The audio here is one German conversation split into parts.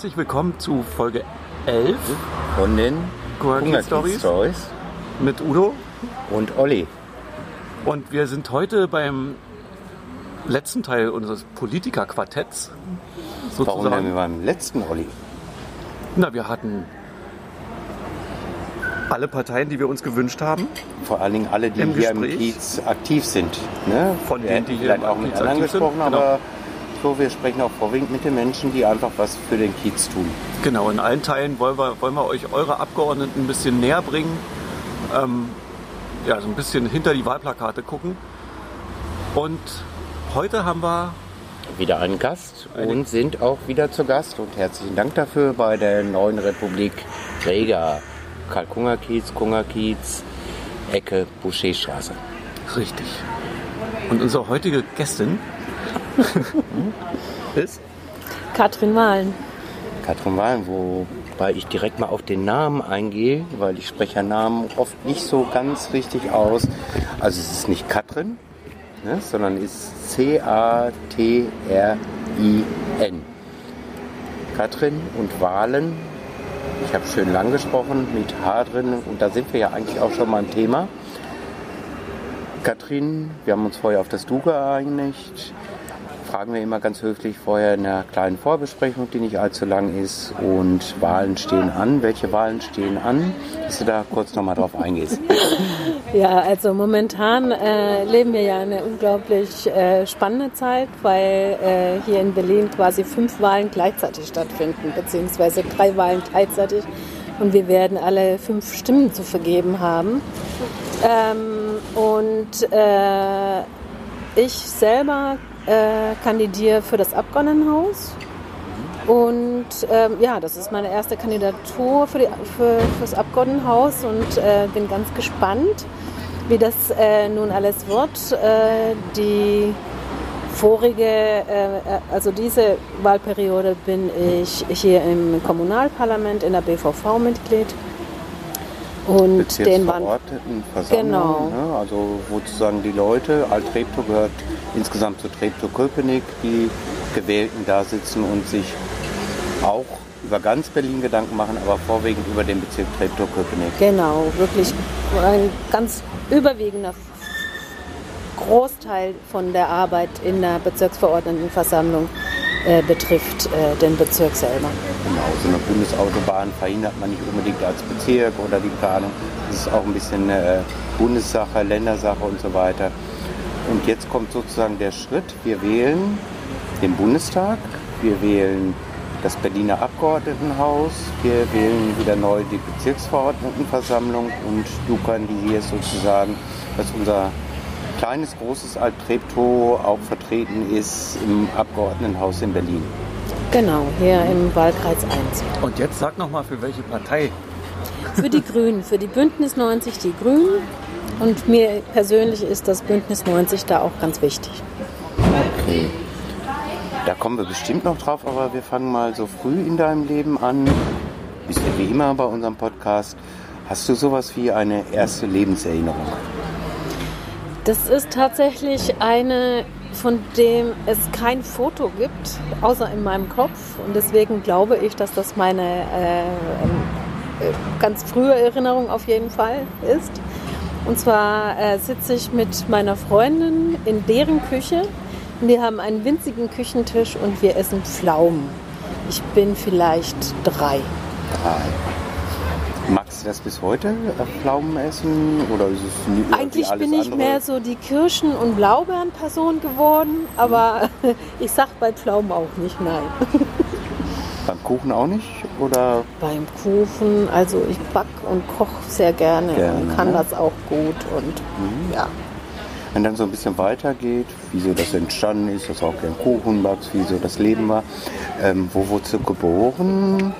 herzlich willkommen zu Folge 11 von den Hunger Stories Stories mit Udo. und Olli. Und wir sind heute beim letzten Teil unseres Politikerquartetts. Warum denn wir beim letzten Olli? Na, wir hatten alle Parteien, die wir uns gewünscht haben. Vor allen Dingen alle, die Im hier im Gespräch? Kiez aktiv sind. Ne? Von denen, hätten die hier vielleicht im auch mit anderen aktiv sind, gesprochen, genau. So, wir sprechen auch vorwiegend mit den Menschen, die einfach was für den Kiez tun. Genau, in allen Teilen wollen wir, wollen wir euch eure Abgeordneten ein bisschen näher bringen. Ähm, ja, so ein bisschen hinter die Wahlplakate gucken. Und heute haben wir Wieder einen Gast Eine- und sind auch wieder zu Gast. Und herzlichen Dank dafür bei der Neuen Republik Rega. Karl-Kunger-Kiez, Kunger-Kiez, Ecke Boucherstraße. richtig. Und unsere heutige Gästin ist Katrin Wahlen. Katrin Wahlen, wobei ich direkt mal auf den Namen eingehe, weil ich spreche ja Namen oft nicht so ganz richtig aus. Also es ist nicht Katrin, ne, sondern es ist C-A-T-R-I-N. Katrin und Wahlen. Ich habe schön lang gesprochen mit H drin und da sind wir ja eigentlich auch schon mal im Thema. Katrin, wir haben uns vorher auf das Du geeinigt fragen wir immer ganz höflich vorher in einer kleinen Vorbesprechung, die nicht allzu lang ist. Und Wahlen stehen an. Welche Wahlen stehen an? Dass du da kurz nochmal drauf eingehst. Ja, also momentan äh, leben wir ja eine unglaublich äh, spannende Zeit, weil äh, hier in Berlin quasi fünf Wahlen gleichzeitig stattfinden, beziehungsweise drei Wahlen gleichzeitig. Und wir werden alle fünf Stimmen zu vergeben haben. Ähm, und äh, ich selber äh, kandidiere für das Abgeordnetenhaus. Und ähm, ja, das ist meine erste Kandidatur für, die, für das Abgeordnetenhaus und äh, bin ganz gespannt, wie das äh, nun alles wird. Äh, die vorige, äh, also diese Wahlperiode bin ich hier im Kommunalparlament in der BVV Mitglied. Und den waren. Genau. Ne? Also wo sozusagen die Leute, Alt-Treptow gehört insgesamt zu Treptow-Köpenick, die Gewählten da sitzen und sich auch über ganz Berlin Gedanken machen, aber vorwiegend über den Bezirk Treptow-Köpenick. Genau, wirklich ein ganz überwiegender Großteil von der Arbeit in der Bezirksverordnetenversammlung äh, betrifft äh, den Bezirk selber. Genau, so eine Bundesautobahn verhindert man nicht unbedingt als Bezirk oder die Planung. Das ist auch ein bisschen äh, Bundessache, Ländersache und so weiter. Und jetzt kommt sozusagen der Schritt, wir wählen den Bundestag, wir wählen das Berliner Abgeordnetenhaus, wir wählen wieder neu die Bezirksverordnetenversammlung und du kandidierst sozusagen, dass unser kleines, großes Alt-Treptow auch vertreten ist im Abgeordnetenhaus in Berlin. Genau, hier im Wahlkreis 1. und jetzt sag noch mal für welche Partei. Für die Grünen, für die Bündnis 90 die Grünen. Und mir persönlich ist das Bündnis 90 da auch ganz wichtig. Okay. Da kommen wir bestimmt noch drauf, aber wir fangen mal so früh in deinem Leben an. Bist ja wie immer bei unserem Podcast. Hast du sowas wie eine erste Lebenserinnerung? Das ist tatsächlich eine, von dem es kein Foto gibt, außer in meinem Kopf. Und deswegen glaube ich, dass das meine äh, äh, ganz frühe Erinnerung auf jeden Fall ist. Und zwar äh, sitze ich mit meiner Freundin in deren Küche. Die haben einen winzigen Küchentisch und wir essen Pflaumen. Ich bin vielleicht drei. Drei. Magst du das bis heute, äh, Pflaumen essen? Oder ist es nie, Eigentlich bin ich andere? mehr so die Kirschen- und Blaubeeren-Person geworden, aber ich sag bei Pflaumen auch nicht nein. Beim Kuchen auch nicht? Oder Beim Kuchen, also ich back und koche sehr gerne, Gerne, und kann ne? das auch gut und ja. wenn dann so ein bisschen weitergeht, wieso das entstanden ist, dass auch gern Kuchen backst, wieso das Leben war. Ähm, wo wurdest du geboren?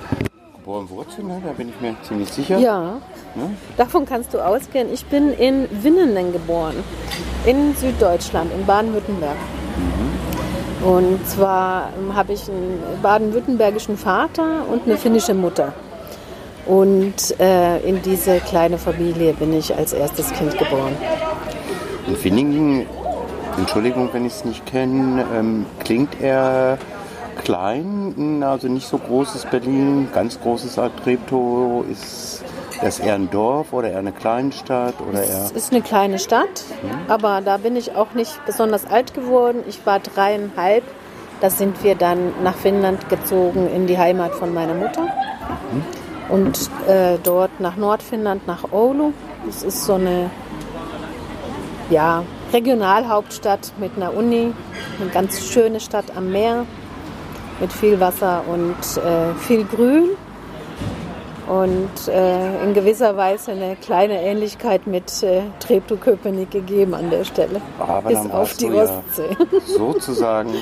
Geboren Wurzeln, ne? da bin ich mir ziemlich sicher. Ja, Ne? davon kannst du ausgehen. Ich bin in Winnenden geboren, in Süddeutschland, in Baden-Württemberg. Und zwar habe ich einen baden-württembergischen Vater und eine finnische Mutter. Und äh, in diese kleine Familie bin ich als erstes Kind geboren. Und Winningen, Entschuldigung, wenn ich es nicht kenne, ähm, klingt er klein, also nicht so großes Berlin, ganz großes Treptow ist das eher ein Dorf oder eher eine Kleinstadt oder eher? Es ist eine kleine Stadt, mhm. aber da bin ich auch nicht besonders alt geworden. Ich war dreieinhalb. Da sind wir dann nach Finnland gezogen in die Heimat von meiner Mutter. Mhm. Und äh, dort nach Nordfinnland, nach Oulu. Das ist so eine ja, Regionalhauptstadt mit einer Uni. Eine ganz schöne Stadt am Meer mit viel Wasser und äh, viel Grün und äh, in gewisser Weise eine kleine Ähnlichkeit mit äh, Treptow-Köpenick gegeben an der Stelle. Aber bis auf die Ostsee. Ja sozusagen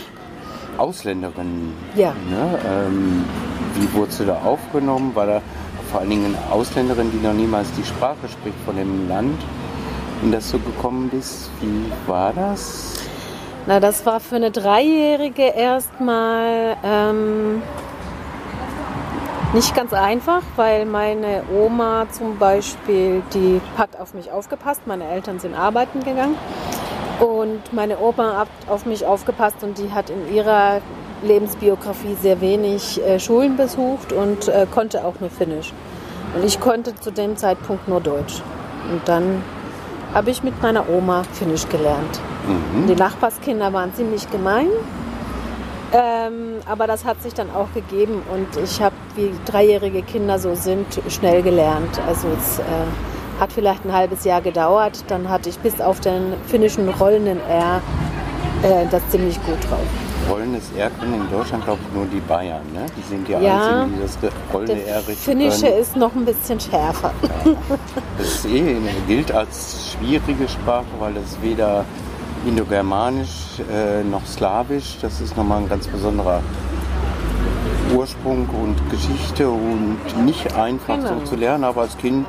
Ausländerin. Ja. Ne? Ähm, wie wurde sie da aufgenommen? War da vor allen Dingen eine Ausländerin, die noch niemals die Sprache spricht von dem Land, in das du gekommen bist? Wie war das? Na, das war für eine Dreijährige erstmal. Ähm, nicht ganz einfach, weil meine Oma zum Beispiel, die hat auf mich aufgepasst. Meine Eltern sind arbeiten gegangen. Und meine Oma hat auf mich aufgepasst und die hat in ihrer Lebensbiografie sehr wenig äh, Schulen besucht und äh, konnte auch nur Finnisch. Und ich konnte zu dem Zeitpunkt nur Deutsch. Und dann habe ich mit meiner Oma Finnisch gelernt. Mhm. Die Nachbarskinder waren ziemlich gemein ähm, aber das hat sich dann auch gegeben und ich habe, wie dreijährige Kinder so sind, schnell gelernt. Also es äh, hat vielleicht ein halbes Jahr gedauert. Dann hatte ich bis auf den finnischen rollenden R äh, das ziemlich gut drauf. Rollendes R können in Deutschland, glaube ich, nur die Bayern. Ne? Die sind die ja, einzigen, die das rollende R richtig Finnische können. ist noch ein bisschen schärfer. Ja. Das eh, gilt als schwierige Sprache, weil das weder Indogermanisch äh, noch Slawisch. Das ist nochmal ein ganz besonderer Ursprung und Geschichte und nicht einfach genau. so zu lernen, aber als Kind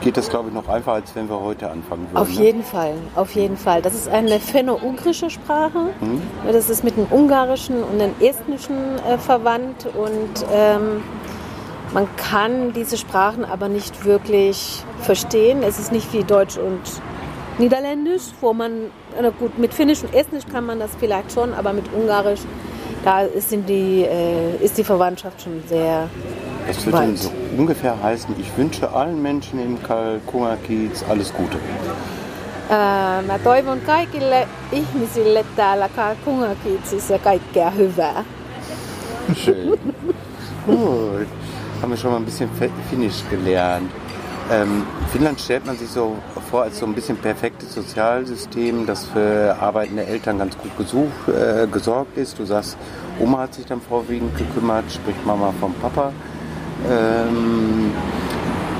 geht das, glaube ich, noch einfacher, als wenn wir heute anfangen würden. Auf ne? jeden Fall, auf jeden Fall. Das ist eine fenno-ugrische Sprache. Mhm. Das ist mit dem Ungarischen und dem Estnischen äh, verwandt und ähm, man kann diese Sprachen aber nicht wirklich verstehen. Es ist nicht wie Deutsch und Niederländisch, wo man, na gut, mit Finnisch und Estnisch kann man das vielleicht schon, aber mit Ungarisch, da ist, die, äh, ist die Verwandtschaft schon sehr Das würde dann so ungefähr heißen, ich wünsche allen Menschen im Kalkungakiez alles Gute. Ää, mä toivon kaikille ihmisille täällä Kalkungakiitsissä kaikkea hyvää. Schön. Gut. Haben wir schon mal ein bisschen Finnisch gelernt. Ähm, Finnland stellt man sich so vor als so ein bisschen perfektes Sozialsystem, das für arbeitende Eltern ganz gut gesucht, äh, gesorgt ist. Du sagst, Oma hat sich dann vorwiegend gekümmert, sprich Mama vom Papa. Ähm,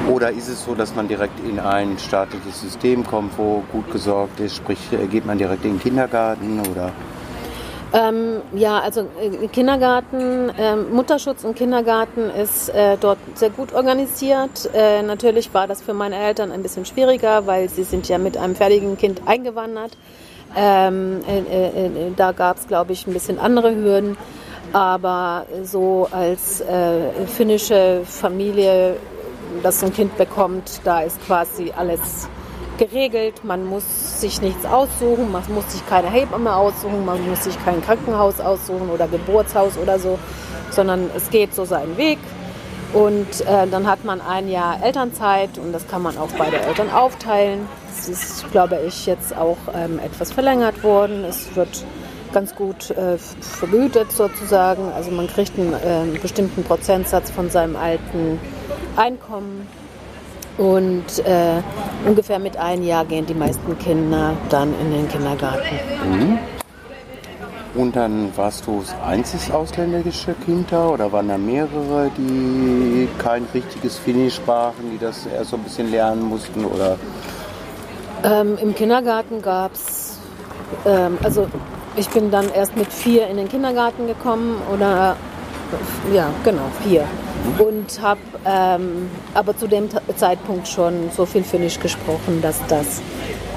oder ist es so, dass man direkt in ein staatliches System kommt, wo gut gesorgt ist? Sprich, äh, geht man direkt in den Kindergarten oder? Ähm, ja, also äh, Kindergarten, äh, Mutterschutz und Kindergarten ist äh, dort sehr gut organisiert. Äh, natürlich war das für meine Eltern ein bisschen schwieriger, weil sie sind ja mit einem fertigen Kind eingewandert. Ähm, äh, da gab es, glaube ich, ein bisschen andere Hürden. Aber so als finnische Familie, das ein Kind bekommt, da ist quasi alles geregelt. Man muss sich nichts aussuchen, man muss sich keine Hebamme aussuchen, man muss sich kein Krankenhaus aussuchen oder Geburtshaus oder so, sondern es geht so seinen Weg. Und äh, dann hat man ein Jahr Elternzeit und das kann man auch bei der Eltern aufteilen. Es ist, glaube ich, jetzt auch ähm, etwas verlängert worden. Es wird ganz gut äh, vergütet sozusagen. Also man kriegt einen äh, bestimmten Prozentsatz von seinem alten Einkommen und äh, ungefähr mit einem Jahr gehen die meisten Kinder dann in den Kindergarten. Mhm. Und dann warst du das einzige ausländische Kind da oder waren da mehrere, die kein richtiges Finnisch sprachen, die das erst so ein bisschen lernen mussten? Oder? Ähm, Im Kindergarten gab es, ähm, also ich bin dann erst mit vier in den Kindergarten gekommen oder ja, genau, vier und habe ähm, aber zu dem Zeitpunkt schon so viel Finnisch gesprochen, dass das,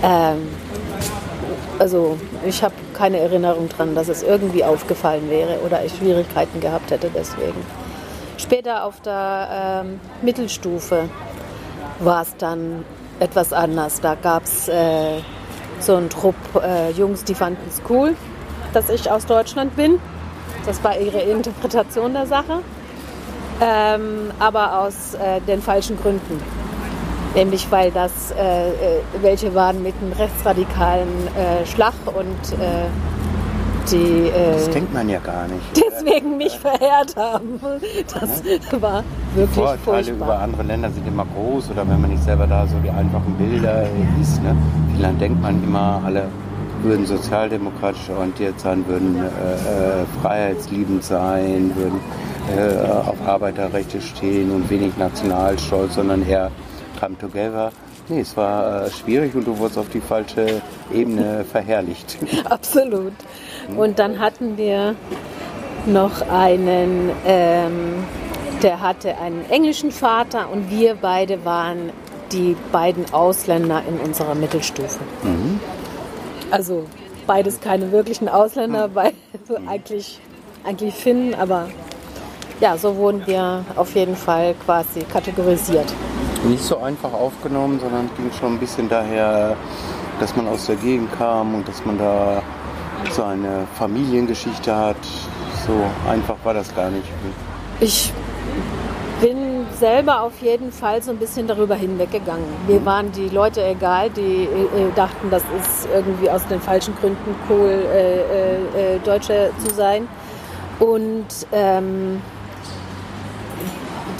ähm, also ich habe keine Erinnerung daran, dass es irgendwie aufgefallen wäre oder ich Schwierigkeiten gehabt hätte deswegen. Später auf der ähm, Mittelstufe war es dann etwas anders. Da gab es äh, so einen Trupp äh, Jungs, die fanden es cool, dass ich aus Deutschland bin Das war ihre Interpretation der Sache. Ähm, aber aus äh, den falschen Gründen. Nämlich weil das äh, äh welche waren mit einem rechtsradikalen äh, Schlag und äh, die. das denkt man ja gar nicht. Deswegen mich verehrt haben. Das ja. war wirklich Vorurteile furchtbar. über andere Länder sind immer groß oder wenn man nicht selber da so die einfachen Bilder liest. Ne? Vielleicht denkt man immer, alle würden sozialdemokratisch orientiert sein, würden äh, äh, freiheitsliebend sein, würden äh, auf Arbeiterrechte stehen und wenig Nationalstolz, sondern eher come together. Nee, es war äh, schwierig und du wurdest auf die falsche Ebene verherrlicht. Absolut. Und dann hatten wir noch einen, ähm, der hatte einen englischen Vater und wir beide waren die beiden Ausländer in unserer Mittelstufe. Mhm. Also beides keine wirklichen Ausländer, beide so eigentlich, eigentlich Finnen, aber ja, so wurden wir auf jeden Fall quasi kategorisiert. Nicht so einfach aufgenommen, sondern ging schon ein bisschen daher, dass man aus der Gegend kam und dass man da so eine Familiengeschichte hat. So einfach war das gar nicht. Ich bin selber auf jeden Fall so ein bisschen darüber hinweggegangen. Mir waren die Leute egal, die äh, dachten, das ist irgendwie aus den falschen Gründen cool, äh, äh, äh Deutscher zu sein. Und ähm,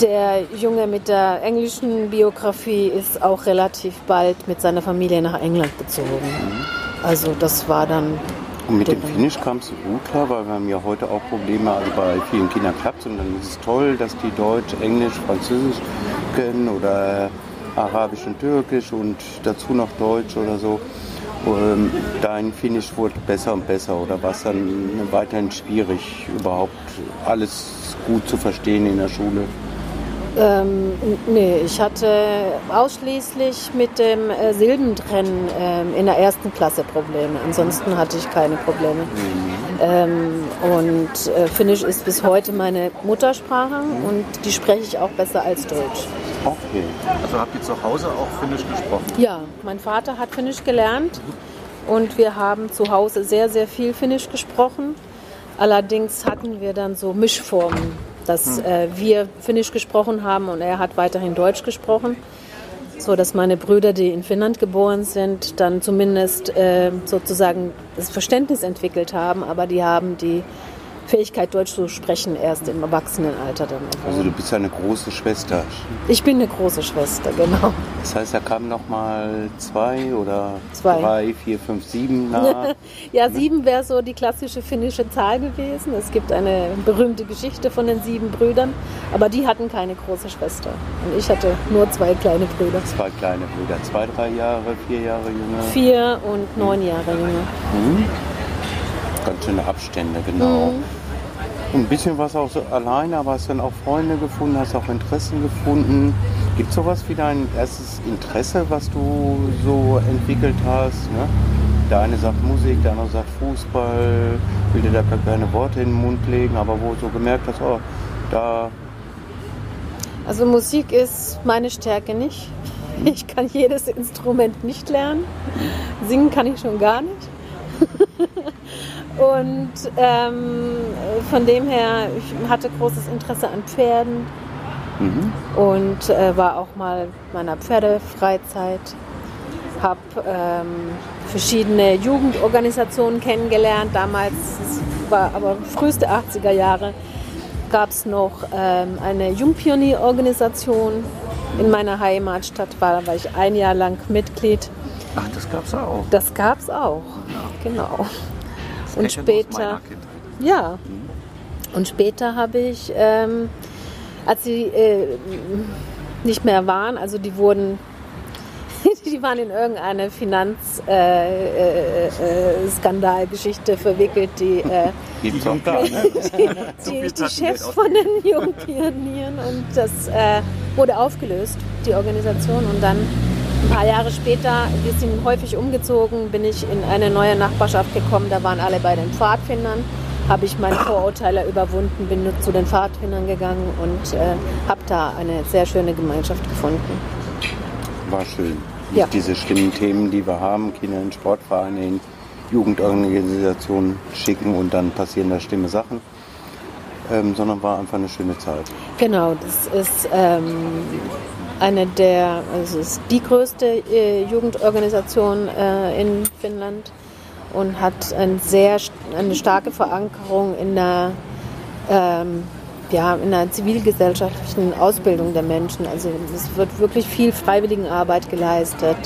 der Junge mit der englischen Biografie ist auch relativ bald mit seiner Familie nach England gezogen. Mhm. Also das war dann und mit dem Finnisch kamst du gut klar, weil wir haben ja heute auch Probleme, also bei vielen Kindern klappt es und dann ist es toll, dass die Deutsch, Englisch, Französisch können oder Arabisch und Türkisch und dazu noch Deutsch oder so. Ähm, dein Finnisch wurde besser und besser oder war es dann weiterhin schwierig, überhaupt alles gut zu verstehen in der Schule? Ähm, nee, ich hatte ausschließlich mit dem äh, Silbentrennen ähm, in der ersten Klasse Probleme. Ansonsten hatte ich keine Probleme. Ähm, und äh, Finnisch ist bis heute meine Muttersprache und die spreche ich auch besser als Deutsch. Okay. Also habt ihr zu Hause auch Finnisch gesprochen? Ja, mein Vater hat Finnisch gelernt und wir haben zu Hause sehr, sehr viel Finnisch gesprochen. Allerdings hatten wir dann so Mischformen dass hm. äh, wir Finnisch gesprochen haben und er hat weiterhin Deutsch gesprochen, so dass meine Brüder, die in Finnland geboren sind, dann zumindest äh, sozusagen das Verständnis entwickelt haben, aber die haben die Fähigkeit, Deutsch zu sprechen, erst im Erwachsenenalter dann. Also du bist eine große Schwester. Ich bin eine große Schwester, genau. Das heißt, da kamen noch mal zwei oder zwei. drei, vier, fünf, sieben nach? ja, sieben wäre so die klassische finnische Zahl gewesen. Es gibt eine berühmte Geschichte von den sieben Brüdern, aber die hatten keine große Schwester. Und ich hatte nur zwei kleine Brüder. Zwei kleine Brüder, zwei, drei Jahre, vier Jahre jünger? Vier und neun Jahre jünger. Mhm ganz schöne Abstände, genau. Mhm. ein bisschen was auch so alleine, aber hast dann auch Freunde gefunden, hast auch Interessen gefunden. Gibt es sowas wie dein erstes Interesse, was du so entwickelt hast? Ne? Der eine sagt Musik, der andere sagt Fußball, will dir da keine Worte in den Mund legen, aber wo du so gemerkt hast, oh, da. Also Musik ist meine Stärke nicht. Mhm. Ich kann jedes Instrument nicht lernen. Singen kann ich schon gar nicht. Und ähm, von dem her, ich hatte großes Interesse an Pferden mhm. und äh, war auch mal meiner Pferdefreizeit. Habe ähm, verschiedene Jugendorganisationen kennengelernt. Damals, war aber früheste 80er Jahre, gab es noch ähm, eine Jungpionierorganisation in meiner Heimatstadt. War, war ich ein Jahr lang Mitglied. Ach, das gab es auch. Das gab es auch, ja. genau. Und später, ja, und später habe ich, ähm, als sie äh, nicht mehr waren, also die wurden, die waren in irgendeine Finanzskandalgeschichte äh, äh, äh verwickelt, die, äh, die, die, die, die, Chefs von den Jungpionieren und das äh, wurde aufgelöst, die Organisation. Und dann ein paar Jahre später, wir sind häufig umgezogen, bin ich in eine neue Nachbarschaft gekommen. Da waren alle bei den Pfadfindern. Habe ich meinen Vorurteiler überwunden, bin zu den Pfadfindern gegangen und äh, habe da eine sehr schöne Gemeinschaft gefunden. War schön. Ja. Diese schlimmen Themen, die wir haben, Kinder in Sportvereine, in Jugendorganisationen schicken und dann passieren da schlimme Sachen. ähm, sondern war einfach eine schöne Zeit. Genau, das ist ähm, eine der, also es ist die größte äh, Jugendorganisation äh, in Finnland und hat ein sehr, eine starke Verankerung in der, ähm, ja, in der zivilgesellschaftlichen Ausbildung der Menschen. Also es wird wirklich viel Freiwilligenarbeit geleistet,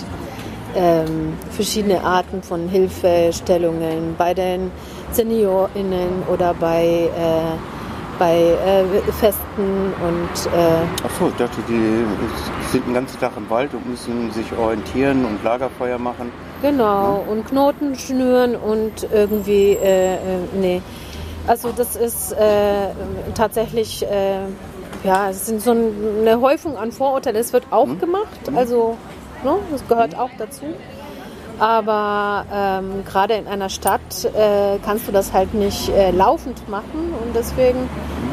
ähm, verschiedene Arten von Hilfestellungen bei den SeniorInnen oder bei äh, bei äh, Festen und. Äh Achso, ich dachte, die sind den ganzen Tag im Wald und müssen sich orientieren und Lagerfeuer machen. Genau, ja. und Knoten schnüren und irgendwie. Äh, äh, nee. Also, das ist äh, tatsächlich. Äh, ja, es sind so eine Häufung an Vorurteilen. Es wird auch mhm. gemacht, also ne, das gehört auch dazu. Aber ähm, gerade in einer Stadt äh, kannst du das halt nicht äh, laufend machen und deswegen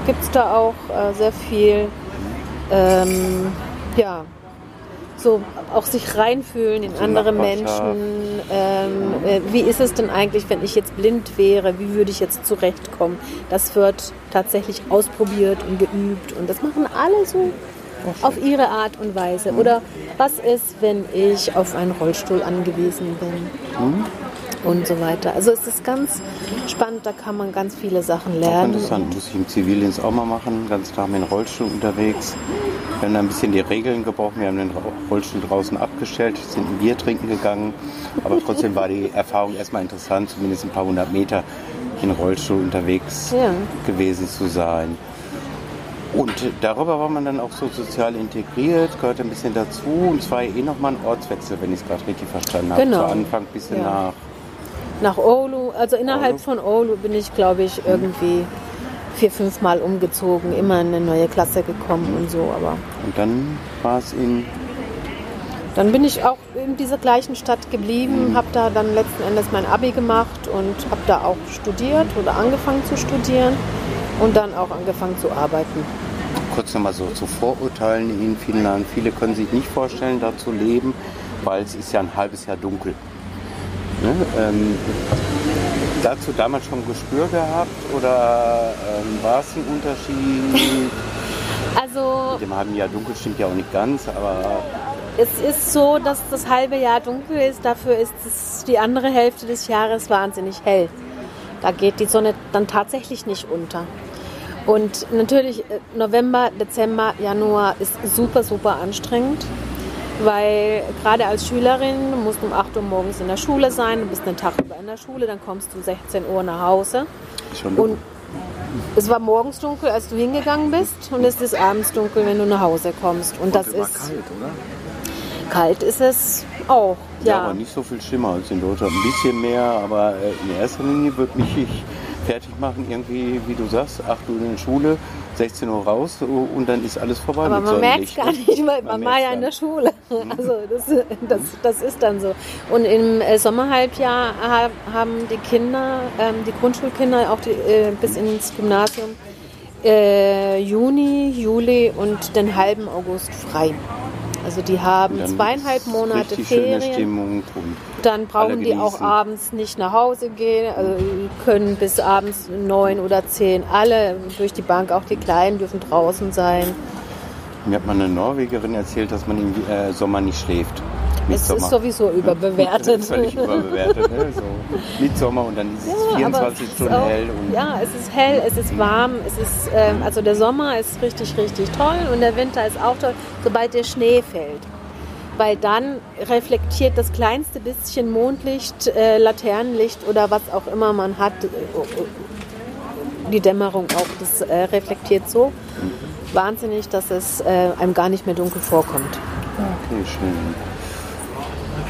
gibt es da auch äh, sehr viel, ähm, ja, so auch sich reinfühlen in andere Menschen. Ähm, äh, wie ist es denn eigentlich, wenn ich jetzt blind wäre? Wie würde ich jetzt zurechtkommen? Das wird tatsächlich ausprobiert und geübt und das machen alle so auf ihre Art und Weise. Oder was ist, wenn ich auf einen Rollstuhl angewiesen bin? Mhm. Und so weiter. Also es ist ganz spannend, da kann man ganz viele Sachen lernen. Auch interessant, muss ich im Zivildienst auch mal machen, ganz klar mit dem Rollstuhl unterwegs. Wir haben ein bisschen die Regeln gebrochen, wir haben den Rollstuhl draußen abgestellt, sind ein Bier trinken gegangen, aber trotzdem war die Erfahrung erstmal interessant, zumindest ein paar hundert Meter in Rollstuhl unterwegs ja. gewesen zu sein. Und darüber war man dann auch so sozial integriert, gehört ein bisschen dazu. Und zwar eh nochmal ein Ortswechsel, wenn ich es gerade richtig verstanden habe. Genau. Zu Anfang ein bisschen ja. nach. Nach Oulu, also innerhalb Oulu. von Oulu bin ich, glaube ich, irgendwie vier, fünf Mal umgezogen, immer in eine neue Klasse gekommen mhm. und so. Aber und dann war es in. Dann bin ich auch in dieser gleichen Stadt geblieben, mhm. habe da dann letzten Endes mein Abi gemacht und habe da auch studiert oder angefangen zu studieren und dann auch angefangen zu arbeiten. Kurz nochmal so zu Vorurteilen in Finnland. Viele können sich nicht vorstellen, da zu leben, weil es ist ja ein halbes Jahr dunkel. Ne? Ähm, dazu damals schon Gespür gehabt oder ähm, war es ein Unterschied? Also. Mit dem halben Jahr dunkel stimmt ja auch nicht ganz, aber. Es ist so, dass das halbe Jahr dunkel ist, dafür ist es die andere Hälfte des Jahres wahnsinnig hell. Da geht die Sonne dann tatsächlich nicht unter. Und natürlich äh, November, Dezember, Januar ist super, super anstrengend, weil gerade als Schülerin du musst um 8 Uhr morgens in der Schule sein, du bist einen Tag über in der Schule, dann kommst du um 16 Uhr nach Hause. Schon und es war morgens dunkel, als du hingegangen bist und es ist abends dunkel, wenn du nach Hause kommst. Und, und das ist kalt, oder? Kalt ist es auch, ja. ja. aber nicht so viel schlimmer als in Deutschland. Ein bisschen mehr, aber äh, in erster Linie würde mich ich fertig machen, irgendwie, wie du sagst, 8 Uhr in der Schule, 16 Uhr raus und dann ist alles vorbei. Aber man merkt es gar nicht, weil man, man war ja in der Schule. Also das, das, das ist dann so. Und im äh, Sommerhalbjahr haben die Kinder, ähm, die Grundschulkinder auch die, äh, bis ins Gymnasium, äh, Juni, Juli und den halben August frei. Also die haben zweieinhalb Monate Ferien. Dann brauchen die auch abends nicht nach Hause gehen. Also können bis abends neun oder zehn alle durch die Bank, auch die Kleinen dürfen draußen sein. Mir hat mal eine Norwegerin erzählt, dass man im äh, Sommer nicht schläft. Es ist sowieso überbewertet. völlig überbewertet. Ne? So Mitsommer und dann ist es ja, 24 Stunden auch, hell. ja, es ist hell, es ist warm. Es ist, ähm, also der Sommer ist richtig, richtig toll und der Winter ist auch toll, sobald der Schnee fällt. Weil dann reflektiert das kleinste bisschen Mondlicht, äh, Laternenlicht oder was auch immer man hat, äh, die Dämmerung auch, das äh, reflektiert so wahnsinnig, dass es äh, einem gar nicht mehr dunkel vorkommt. Okay, schön.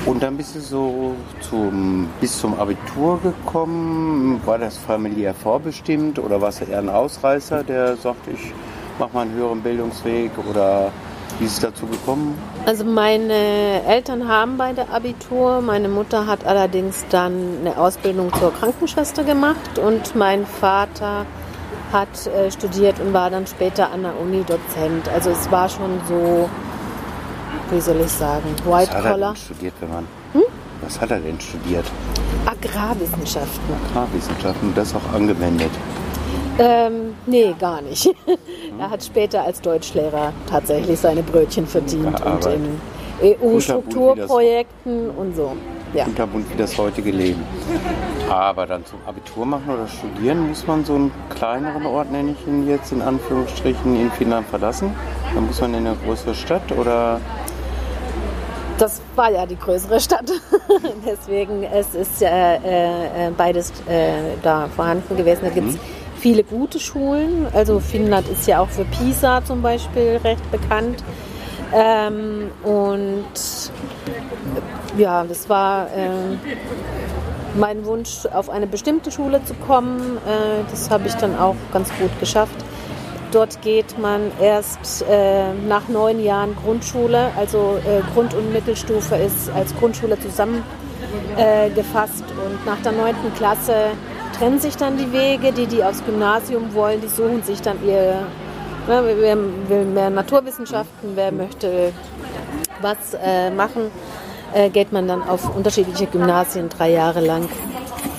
Und dann bist du so zum, bis zum Abitur gekommen. War das familiär vorbestimmt oder warst du eher ein Ausreißer, der sagt, ich mache mal einen höheren Bildungsweg oder wie ist es dazu gekommen? Also meine Eltern haben beide Abitur. Meine Mutter hat allerdings dann eine Ausbildung zur Krankenschwester gemacht und mein Vater hat äh, studiert und war dann später an der Uni Dozent. Also es war schon so wie soll ich sagen, White Was Collar. Hat er studiert, wenn man? Hm? Was hat er denn studiert? Agrarwissenschaften. Agrarwissenschaften, das auch angewendet. Ähm, nee, gar nicht. er hat später als Deutschlehrer tatsächlich seine Brötchen verdient und in EU-Strukturprojekten und so. Ja. Unterbunt wie das heutige Leben. Aber dann zum Abitur machen oder studieren muss man so einen kleineren Ort, nenne ich ihn jetzt in Anführungsstrichen, in Finnland verlassen. Dann muss man in eine größere Stadt oder das war ja die größere Stadt. Deswegen es ist äh, äh, beides äh, da vorhanden gewesen. Da gibt es mhm. Viele gute Schulen. Also Finnland ist ja auch für Pisa zum Beispiel recht bekannt. Ähm, und ja, das war äh, mein Wunsch, auf eine bestimmte Schule zu kommen. Äh, das habe ich dann auch ganz gut geschafft. Dort geht man erst äh, nach neun Jahren Grundschule, also äh, Grund- und Mittelstufe ist als Grundschule zusammengefasst und nach der neunten Klasse trennen sich dann die Wege. Die, die aufs Gymnasium wollen, die suchen sich dann ihr, ne, wer will mehr Naturwissenschaften, wer möchte was äh, machen, äh, geht man dann auf unterschiedliche Gymnasien drei Jahre lang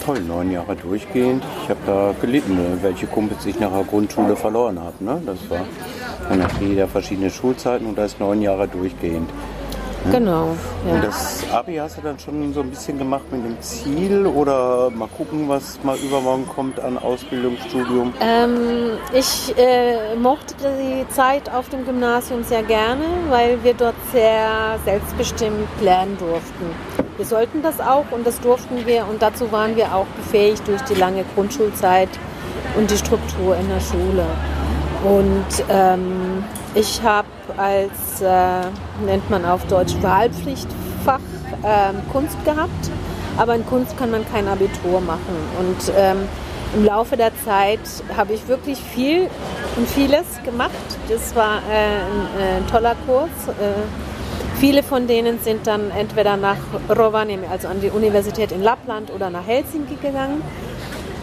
toll, neun Jahre durchgehend. Ich habe da gelitten, ne, welche Kumpels ich nach der Grundschule verloren habe. Ne? Das war dann hat jeder verschiedene Schulzeiten und da ist neun Jahre durchgehend. Ne? Genau. Ja. Und das Abi hast du dann schon so ein bisschen gemacht mit dem Ziel oder mal gucken, was mal übermorgen kommt an Ausbildungsstudium? Ähm, ich äh, mochte die Zeit auf dem Gymnasium sehr gerne, weil wir dort sehr selbstbestimmt lernen durften. Wir sollten das auch und das durften wir und dazu waren wir auch befähigt durch die lange Grundschulzeit und die Struktur in der Schule. Und ähm, ich habe als, äh, nennt man auf Deutsch, Wahlpflichtfach äh, Kunst gehabt, aber in Kunst kann man kein Abitur machen. Und ähm, im Laufe der Zeit habe ich wirklich viel und vieles gemacht. Das war äh, ein, ein, äh, toller Kurs. Äh, Viele von denen sind dann entweder nach Rovaniemi, also an die Universität in Lappland oder nach Helsinki gegangen.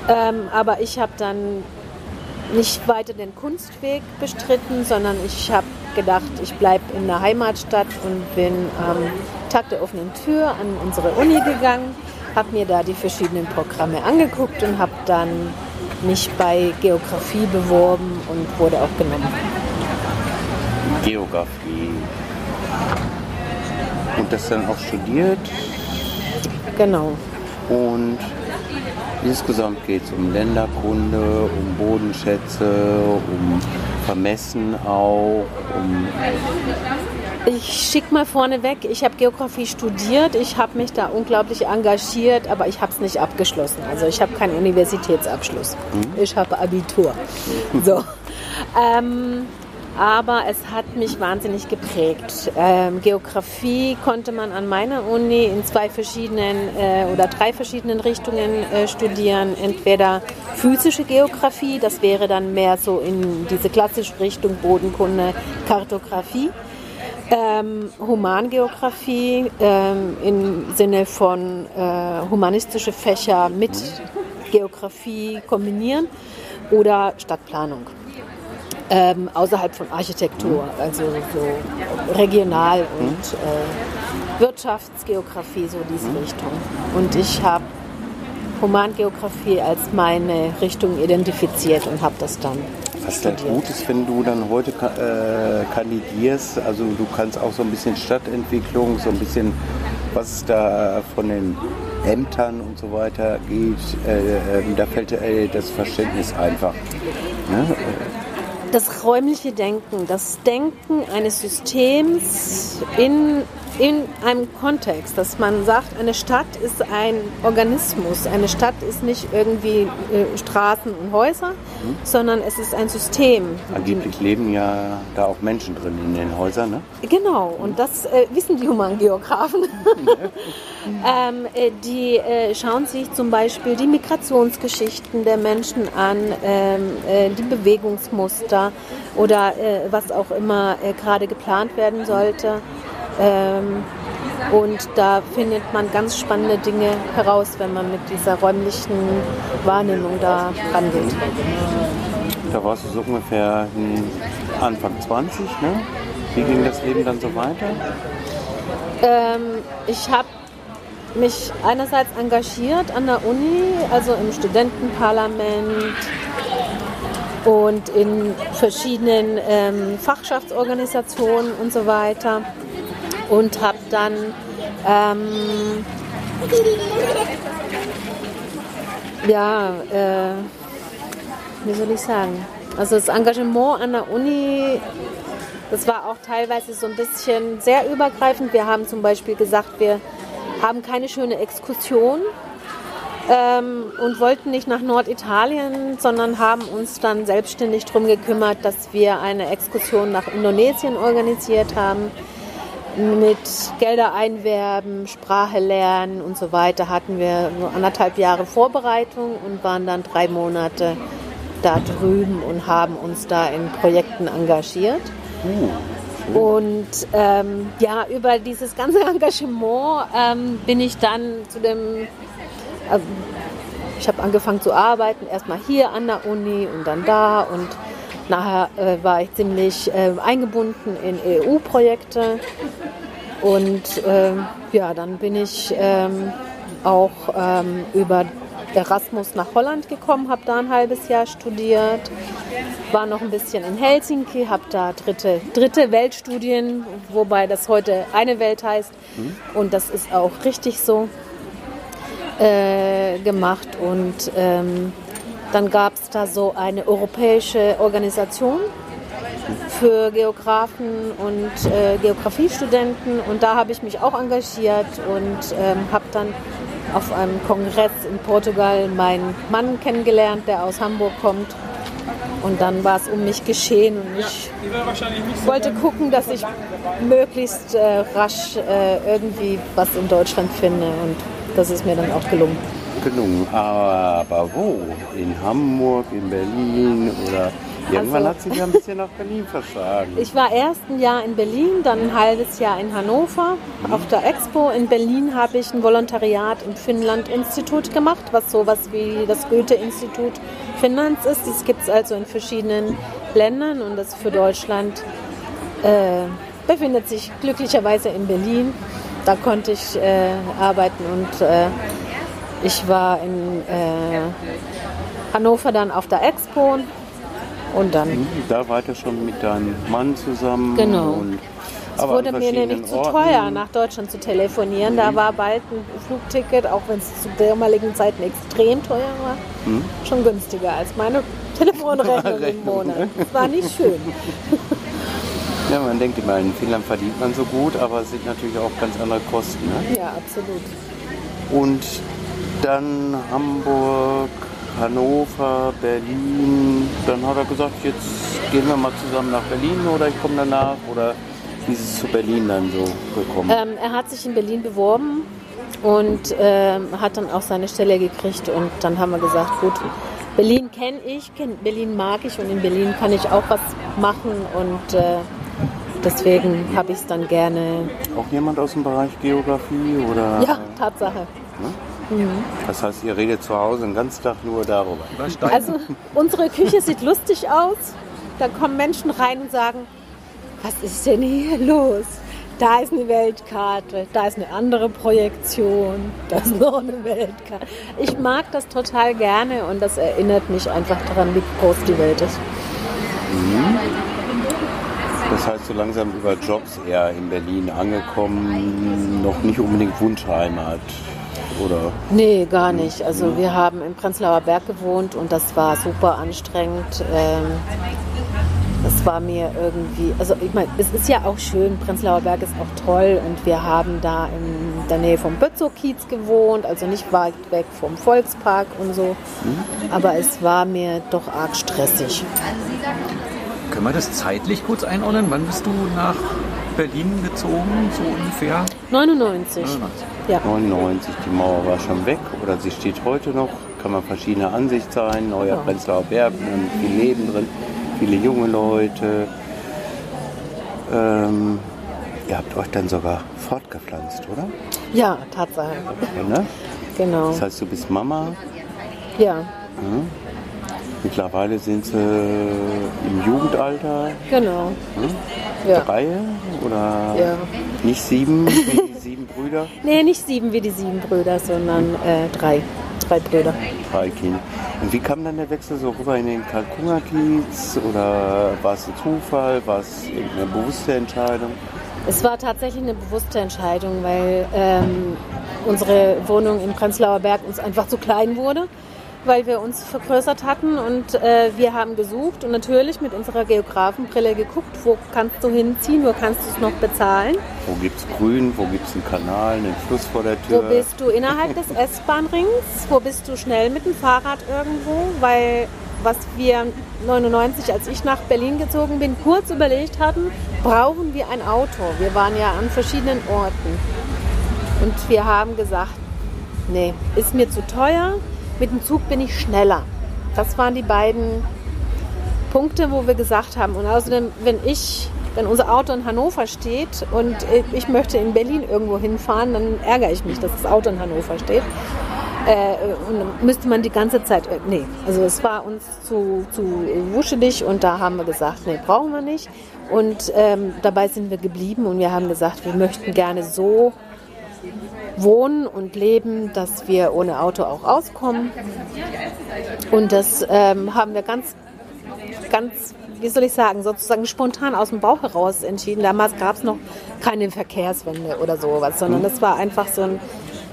Ähm, aber ich habe dann nicht weiter den Kunstweg bestritten, sondern ich habe gedacht, ich bleibe in der Heimatstadt und bin am Tag der offenen Tür an unsere Uni gegangen, habe mir da die verschiedenen Programme angeguckt und habe dann mich bei Geografie beworben und wurde auch genommen. Geografie und das dann auch studiert. Genau. Und insgesamt geht es um Länderkunde, um Bodenschätze, um Vermessen auch, um ich schicke mal vorne weg, ich habe Geografie studiert, ich habe mich da unglaublich engagiert, aber ich habe es nicht abgeschlossen. Also ich habe keinen Universitätsabschluss. Mhm. Ich habe Abitur. So. Ähm, aber es hat mich wahnsinnig geprägt. Ähm, Geografie konnte man an meiner Uni in zwei verschiedenen äh, oder drei verschiedenen Richtungen äh, studieren. Entweder physische Geografie, das wäre dann mehr so in diese klassische Richtung Bodenkunde, Kartografie. Ähm, Humangeografie ähm, im Sinne von äh, humanistische Fächer mit Geografie kombinieren oder Stadtplanung ähm, außerhalb von Architektur, also so regional und äh, Wirtschaftsgeografie, so diese mhm. Richtung. Und ich habe Humangeografie als meine Richtung identifiziert und habe das dann was dann gut ist, wenn du dann heute äh, kandidierst, also du kannst auch so ein bisschen Stadtentwicklung, so ein bisschen, was da von den Ämtern und so weiter geht, äh, äh, da fällt äh, das Verständnis einfach. Ne? Das räumliche Denken, das Denken eines Systems in, in einem Kontext, dass man sagt, eine Stadt ist ein Organismus, eine Stadt ist nicht irgendwie äh, Straßen und Häuser, mhm. sondern es ist ein System. Angeblich leben ja da auch Menschen drin in den Häusern, ne? Genau, und das äh, wissen die Humangeografen. ähm, äh, die äh, schauen sich zum Beispiel die Migrationsgeschichten der Menschen an, ähm, äh, die Bewegungsmuster oder äh, was auch immer gerade geplant werden sollte. Ähm, und da findet man ganz spannende Dinge heraus, wenn man mit dieser räumlichen Wahrnehmung da rangeht. Da warst du so ungefähr Anfang 20, ne? Wie ging das Leben dann so weiter? Ähm, ich habe mich einerseits engagiert an der Uni, also im Studentenparlament, und in verschiedenen ähm, Fachschaftsorganisationen und so weiter. Und habe dann ähm, ja, äh, wie soll ich sagen? Also das Engagement an der Uni, das war auch teilweise so ein bisschen sehr übergreifend. Wir haben zum Beispiel gesagt, wir haben keine schöne Exkursion ähm, und wollten nicht nach Norditalien, sondern haben uns dann selbstständig darum gekümmert, dass wir eine Exkursion nach Indonesien organisiert haben. Mit Gelder einwerben, Sprache lernen und so weiter hatten wir nur anderthalb Jahre Vorbereitung und waren dann drei Monate da drüben und haben uns da in Projekten engagiert. Und ähm, ja, über dieses ganze Engagement ähm, bin ich dann zu dem, äh, ich habe angefangen zu arbeiten, erstmal hier an der Uni und dann da und nachher äh, war ich ziemlich äh, eingebunden in EU-Projekte und ähm, ja, dann bin ich ähm, auch ähm, über Erasmus nach Holland gekommen, habe da ein halbes Jahr studiert, war noch ein bisschen in Helsinki, habe da dritte, dritte Weltstudien, wobei das heute eine Welt heißt. Und das ist auch richtig so äh, gemacht. Und ähm, dann gab es da so eine europäische Organisation für Geografen und äh, Geografiestudenten und da habe ich mich auch engagiert und ähm, habe dann auf einem Kongress in Portugal meinen Mann kennengelernt, der aus Hamburg kommt. Und dann war es um mich geschehen und ich wollte gucken, dass ich möglichst äh, rasch äh, irgendwie was in Deutschland finde und das ist mir dann auch gelungen. Gelungen. Aber wo? In Hamburg, in Berlin oder irgendwann Also- hat sich ja ein bisschen nach Berlin verschlagen. Ich war erst ein Jahr in Berlin, dann ein halbes Jahr in Hannover auf der Expo. In Berlin habe ich ein Volontariat im Finnland-Institut gemacht, was sowas wie das Goethe-Institut Finnlands ist. Das gibt es also in verschiedenen Ländern und das für Deutschland äh, befindet sich glücklicherweise in Berlin. Da konnte ich äh, arbeiten und äh, ich war in äh, Hannover dann auf der Expo und dann Da wart ihr schon mit deinem Mann zusammen. Genau. Es wurde mir nämlich zu Orten. teuer, nach Deutschland zu telefonieren. Da war bald ein Flugticket, auch wenn es zu damaligen Zeiten extrem teuer war, schon günstiger als meine Telefonrechnung im Monat. Das war nicht schön. Ja, man denkt immer, in Finnland verdient man so gut, aber es sind natürlich auch ganz andere Kosten. Ne? Ja, absolut. Und dann Hamburg, Hannover, Berlin. Dann hat er gesagt, jetzt gehen wir mal zusammen nach Berlin oder ich komme danach. Oder wie ist es zu Berlin dann so gekommen? Ähm, er hat sich in Berlin beworben und ähm, hat dann auch seine Stelle gekriegt. Und dann haben wir gesagt, gut, Berlin kenne ich, Berlin mag ich und in Berlin kann ich auch was machen. Und äh, deswegen habe ich es dann gerne. Auch jemand aus dem Bereich Geografie oder? Ja, Tatsache. Das heißt, ihr redet zu Hause den ganzen Tag nur darüber. Also unsere Küche sieht lustig aus. Da kommen Menschen rein und sagen, was ist denn hier los? Da ist eine Weltkarte, da ist eine andere Projektion, da ist noch eine Weltkarte. Ich mag das total gerne und das erinnert mich einfach daran, wie groß die Welt ist. Das heißt, so langsam über Jobs eher in Berlin angekommen, noch nicht unbedingt Wunschheimat. Oder? Nee, gar nicht. Also wir haben im Prenzlauer Berg gewohnt und das war super anstrengend. Ähm, Das war mir irgendwie, also ich meine, es ist ja auch schön, Prenzlauer Berg ist auch toll und wir haben da in der Nähe vom Bötzow-Kiez gewohnt, also nicht weit weg vom Volkspark und so. Aber es war mir doch arg stressig. Können wir das zeitlich kurz einordnen? Wann bist du nach Berlin gezogen, so ungefähr? 99. 99. Ja. 99, die Mauer war schon weg oder sie steht heute noch. Kann man verschiedener Ansicht sein. Neuer Prenzlauer Berg, und viel Leben drin, viele junge Leute. Ähm, ihr habt euch dann sogar fortgepflanzt, oder? Ja, Tatsache. Ja, ne? Genau. Das heißt, du bist Mama. Ja, Mittlerweile sind sie im Jugendalter. genau. Ja. Drei oder Ja. nicht sieben, wie die sieben Brüder. Nee, nicht sieben wie die sieben Brüder, sondern äh, drei. drei Brüder. Drei Kinder. Und wie kam dann der Wechsel so rüber in den Kalkunga-Kiez? Oder war es ein Zufall? War es eine bewusste Entscheidung? Es war tatsächlich eine bewusste Entscheidung, weil ähm, unsere Wohnung im Prenzlauer Berg uns einfach zu klein wurde weil wir uns vergrößert hatten und äh, wir haben gesucht und natürlich mit unserer Geografenbrille geguckt, wo kannst du hinziehen, wo kannst du es noch bezahlen. Wo gibt es Grün, wo gibt es einen Kanal, einen Fluss vor der Tür. Wo bist du innerhalb des S-Bahn-Rings, wo bist du schnell mit dem Fahrrad irgendwo, weil was wir 99, als ich nach Berlin gezogen bin, kurz überlegt hatten, brauchen wir ein Auto. Wir waren ja an verschiedenen Orten. Und wir haben gesagt, nee, ist mir zu teuer, mit dem Zug bin ich schneller. Das waren die beiden Punkte, wo wir gesagt haben. Und außerdem, wenn ich, wenn unser Auto in Hannover steht und ich möchte in Berlin irgendwo hinfahren, dann ärgere ich mich, dass das Auto in Hannover steht. Äh, und dann müsste man die ganze Zeit, äh, nee, also es war uns zu, zu wuschelig und da haben wir gesagt, nee, brauchen wir nicht. Und ähm, dabei sind wir geblieben und wir haben gesagt, wir möchten gerne so wohnen und leben, dass wir ohne Auto auch auskommen. Und das ähm, haben wir ganz, ganz, wie soll ich sagen, sozusagen spontan aus dem Bauch heraus entschieden. Damals gab es noch keine Verkehrswende oder sowas, sondern das war einfach so ein,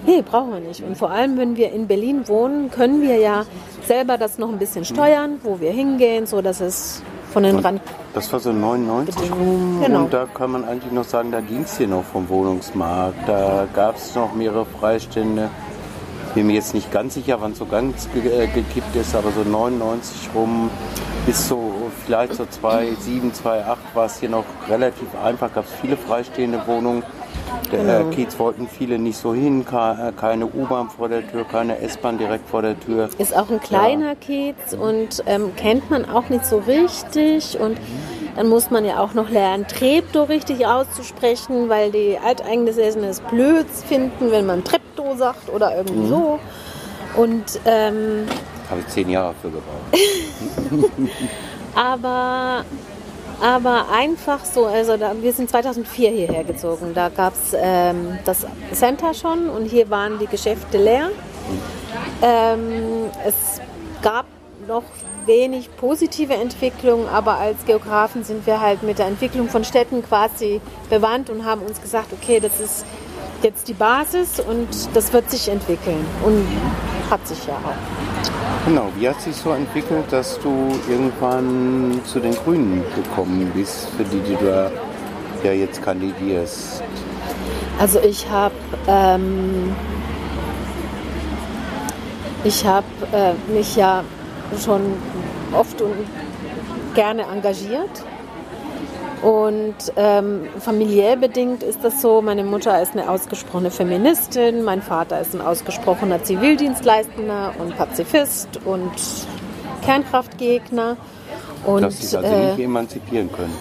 nee, brauchen wir nicht. Und vor allem, wenn wir in Berlin wohnen, können wir ja selber das noch ein bisschen steuern, wo wir hingehen, so dass es von den Rand. Das war so 99 rum genau. und da kann man eigentlich noch sagen, da ging es hier noch vom Wohnungsmarkt. Da gab es noch mehrere Freistände. Ich bin mir jetzt nicht ganz sicher, wann es so ganz ge äh, gekippt ist, aber so 99 rum bis so vielleicht so 2007, 2008 war es hier noch relativ einfach, gab es viele freistehende Wohnungen. Der genau. Kiez wollten viele nicht so hin, äh, keine U-Bahn vor der Tür, keine S-Bahn direkt vor der Tür. Ist auch ein kleiner ja. Kiez und ähm, kennt man auch nicht so richtig und dann muss man ja auch noch lernen, Treptow richtig auszusprechen, weil die Alteingesessenen es blöd finden, wenn man Treptow sagt oder irgendwie mhm. so. Und ähm, habe ich zehn Jahre für gebraucht. aber aber einfach so, also da, wir sind 2004 hierher gezogen. Da gab es ähm, das Center schon und hier waren die Geschäfte leer. Ähm, es gab noch wenig positive Entwicklung, aber als Geografen sind wir halt mit der Entwicklung von Städten quasi bewandt und haben uns gesagt, okay, das ist jetzt die Basis und das wird sich entwickeln und hat sich ja auch. Genau, wie hat sich so entwickelt, dass du irgendwann zu den Grünen gekommen bist, für die, die du ja jetzt kandidierst? Also ich habe ähm, ich habe äh, mich ja schon oft und gerne engagiert und ähm, familiär bedingt ist das so, meine Mutter ist eine ausgesprochene Feministin, mein Vater ist ein ausgesprochener Zivildienstleistender und Pazifist und Kernkraftgegner. Und, Dass sie also äh, nicht emanzipieren können.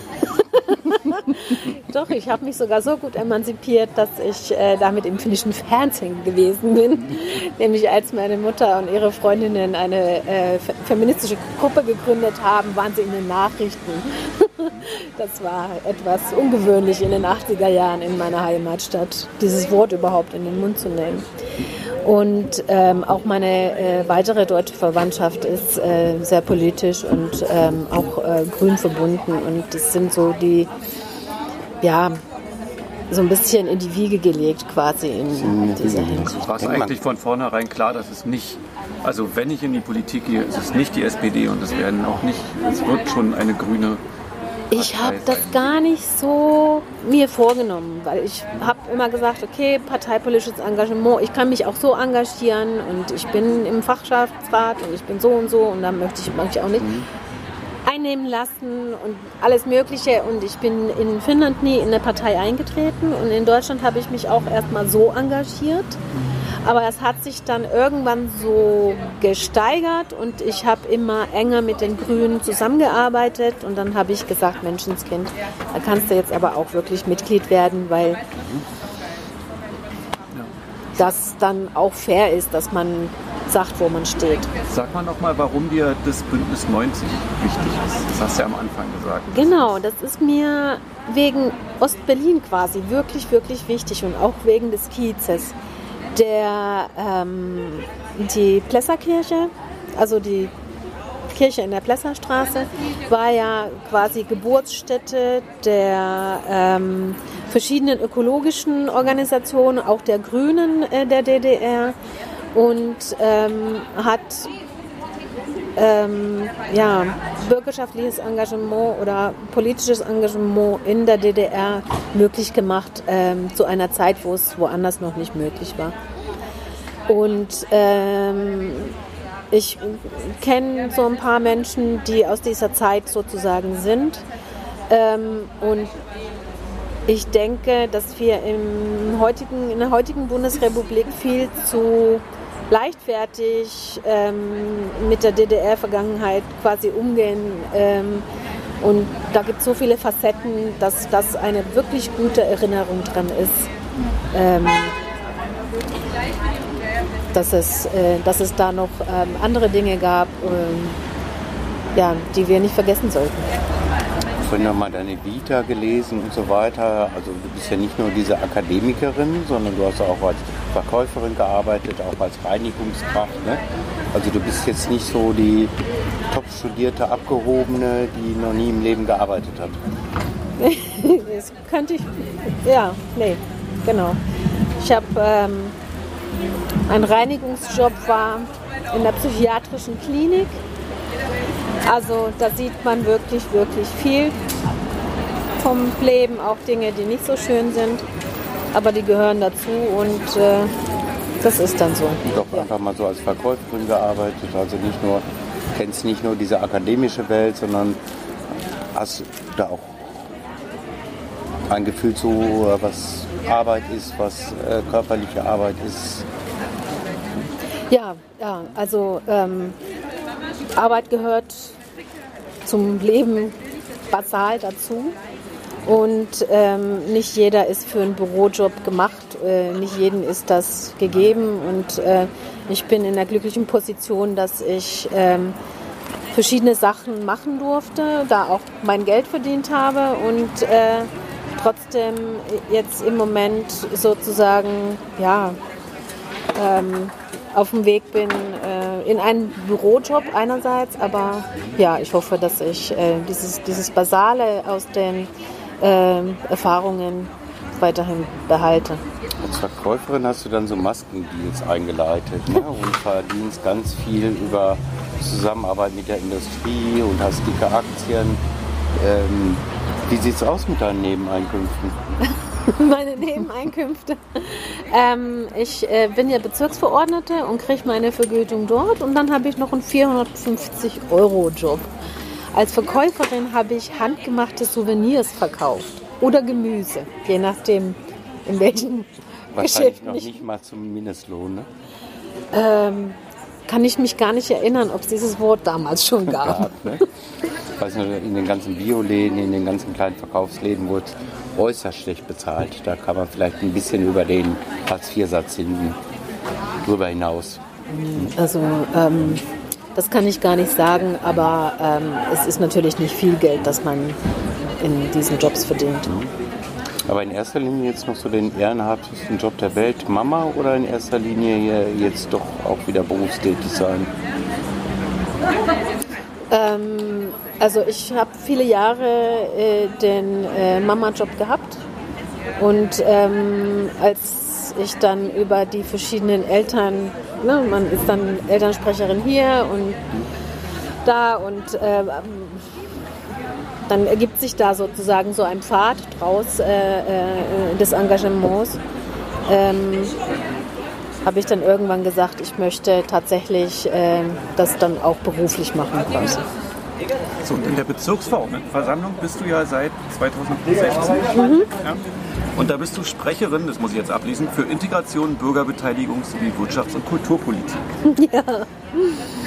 Doch, ich habe mich sogar so gut emanzipiert, dass ich äh, damit im finnischen Fernsehen gewesen bin. Nämlich als meine Mutter und ihre Freundinnen eine äh, feministische Gruppe gegründet haben, waren sie in den Nachrichten. das war etwas ungewöhnlich in den 80er Jahren in meiner Heimatstadt, dieses Wort überhaupt in den Mund zu nehmen. Und ähm, auch meine äh, weitere deutsche Verwandtschaft ist äh, sehr politisch und ähm, auch äh, grün verbunden. Und das sind so die, ja, so ein bisschen in die Wiege gelegt quasi in dieser Hinsicht. War es eigentlich von vornherein klar, dass es nicht, also wenn ich in die Politik gehe, ist es nicht die SPD und es werden auch nicht, es wird schon eine grüne ich habe das gar nicht so mir vorgenommen, weil ich habe immer gesagt, okay, parteipolitisches Engagement, ich kann mich auch so engagieren und ich bin im Fachschaftsrat und ich bin so und so und da möchte ich mich auch nicht mhm. Einnehmen lassen und alles Mögliche. Und ich bin in Finnland nie in eine Partei eingetreten. Und in Deutschland habe ich mich auch erstmal so engagiert. Aber es hat sich dann irgendwann so gesteigert und ich habe immer enger mit den Grünen zusammengearbeitet. Und dann habe ich gesagt, Menschenskind, da kannst du jetzt aber auch wirklich Mitglied werden, weil das dann auch fair ist, dass man sagt, wo man steht. Sag mal nochmal, warum dir das Bündnis 90 wichtig ist. Das hast du ja am Anfang gesagt. Genau, das ist mir wegen Ostberlin quasi wirklich, wirklich wichtig und auch wegen des Kiezes Der, ähm, die Plesserkirche, also die Kirche in der Plesserstraße, war ja quasi Geburtsstätte der ähm, verschiedenen ökologischen Organisationen, auch der Grünen äh, der DDR und ähm, hat ähm, ja, bürgerschaftliches Engagement oder politisches Engagement in der DDR möglich gemacht ähm, zu einer Zeit, wo es woanders noch nicht möglich war. Und ähm, ich kenne so ein paar Menschen, die aus dieser Zeit sozusagen sind. Ähm, und ich denke, dass wir im heutigen, in der heutigen Bundesrepublik viel zu leichtfertig ähm, mit der DDR-Vergangenheit quasi umgehen. Ähm, und da gibt es so viele Facetten, dass das eine wirklich gute Erinnerung dran ist. Dass, es, äh, dass es da noch ähm, andere Dinge gab, ähm, ja, die wir nicht vergessen sollten vorhin nochmal deine Vita gelesen und so weiter. Also du bist ja nicht nur diese Akademikerin, sondern du hast auch als Verkäuferin gearbeitet, auch als Reinigungskraft. Ne? Also du bist jetzt nicht so die top studierte Abgehobene, die noch nie im Leben gearbeitet hat. das könnte ich, ja, nee, genau. Ich habe ähm, ein Reinigungsjob war in der psychiatrischen Klinik also da sieht man wirklich, wirklich viel vom Leben, auch Dinge, die nicht so schön sind, aber die gehören dazu und äh, das ist dann so. Und doch ja. einfach mal so als Verkäuferin gearbeitet, also nicht nur, kennst nicht nur diese akademische Welt, sondern hast da auch ein Gefühl zu, was Arbeit ist, was äh, körperliche Arbeit ist. Ja, ja, also ähm, Arbeit gehört zum Leben basal dazu. Und ähm, nicht jeder ist für einen Bürojob gemacht, äh, nicht jedem ist das gegeben. Und äh, ich bin in der glücklichen Position, dass ich ähm, verschiedene Sachen machen durfte, da auch mein Geld verdient habe und äh, trotzdem jetzt im Moment sozusagen ja, ähm, auf dem Weg bin äh, in einen Bürojob einerseits, aber ja, ich hoffe, dass ich äh, dieses, dieses Basale aus den äh, Erfahrungen weiterhin behalte. Als Verkäuferin hast du dann so Maskendeals eingeleitet ne? und verdienst ganz viel über Zusammenarbeit mit der Industrie und hast dicke Aktien. Ähm, wie sieht es aus mit deinen Nebeneinkünften? meine Nebeneinkünfte. Ähm, ich äh, bin ja Bezirksverordnete und kriege meine Vergütung dort und dann habe ich noch einen 450 Euro Job. Als Verkäuferin habe ich handgemachte Souvenirs verkauft oder Gemüse, je nachdem in welchem Wahrscheinlich Geschäft noch nicht mal zum Mindestlohn, ne? Ähm, kann ich mich gar nicht erinnern, ob es dieses Wort damals schon gab. gab ne? Ich weiß nicht, in den ganzen Bioläden, in den ganzen kleinen Verkaufsläden wurde äußerst schlecht bezahlt. Da kann man vielleicht ein bisschen über den Hartz-IV-Satz hinten drüber hinaus. Also ähm, das kann ich gar nicht sagen, aber ähm, es ist natürlich nicht viel Geld, das man in diesen Jobs verdient. Aber in erster Linie jetzt noch so den ehrenhaftesten Job der Welt, Mama, oder in erster Linie jetzt doch auch wieder berufstätig sein? Ähm, also ich habe viele Jahre äh, den äh, Mama-Job gehabt und ähm, als ich dann über die verschiedenen Eltern, ne, man ist dann Elternsprecherin hier und da und äh, dann ergibt sich da sozusagen so ein Pfad draus äh, äh, des Engagements. Ähm, habe ich dann irgendwann gesagt, ich möchte tatsächlich äh, das dann auch beruflich machen quasi. So, und in der Bezirksverordnetenversammlung bist du ja seit 2016. Mhm. Ja? Und da bist du Sprecherin, das muss ich jetzt ablesen, für Integration, Bürgerbeteiligung sowie Wirtschafts- und Kulturpolitik. Ja.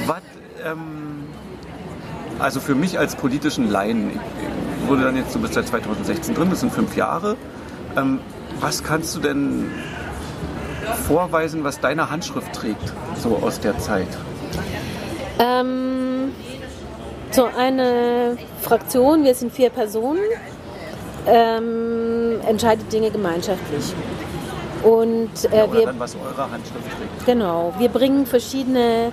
Was, ähm, also für mich als politischen Laien, ich wurde dann jetzt, du bist seit 2016 drin, das sind fünf Jahre. Ähm, was kannst du denn vorweisen, was deine Handschrift trägt, so aus der Zeit? Ähm, so eine Fraktion, wir sind vier Personen, ähm, entscheidet Dinge gemeinschaftlich. Und äh, wir, dann, was eure Handschrift trägt. Genau, wir bringen verschiedene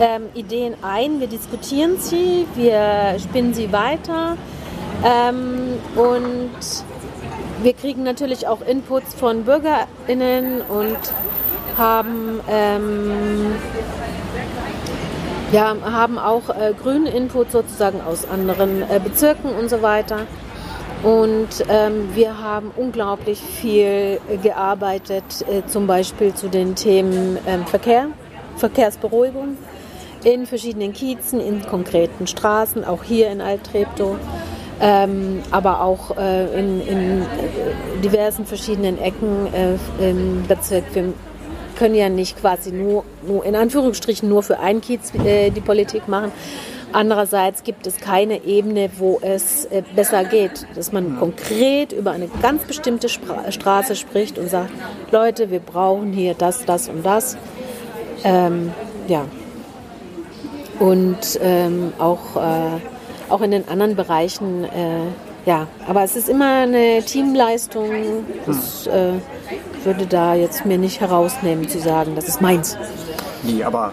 ähm, Ideen ein, wir diskutieren sie, wir spinnen sie weiter ähm, und wir kriegen natürlich auch Inputs von BürgerInnen und haben, ähm, ja, haben auch äh, grünen Input sozusagen aus anderen äh, Bezirken und so weiter. Und ähm, wir haben unglaublich viel gearbeitet, äh, zum Beispiel zu den Themen ähm, Verkehr, Verkehrsberuhigung in verschiedenen Kiezen, in konkreten Straßen, auch hier in Alt-Treptow. Ähm, aber auch äh, in, in, diversen verschiedenen Ecken äh, im Bezirk. Wir können ja nicht quasi nur, nur in Anführungsstrichen nur für einen Kiez äh, die Politik machen. Andererseits gibt es keine Ebene, wo es äh, besser geht, dass man konkret über eine ganz bestimmte Spra Straße spricht und sagt, Leute, wir brauchen hier das, das und das. Ähm, ja. Und ähm, auch, äh, auch in den anderen Bereichen äh, ja, aber es ist immer eine Teamleistung. Das äh, würde da jetzt mir nicht herausnehmen zu sagen, das ist meins. Nee, aber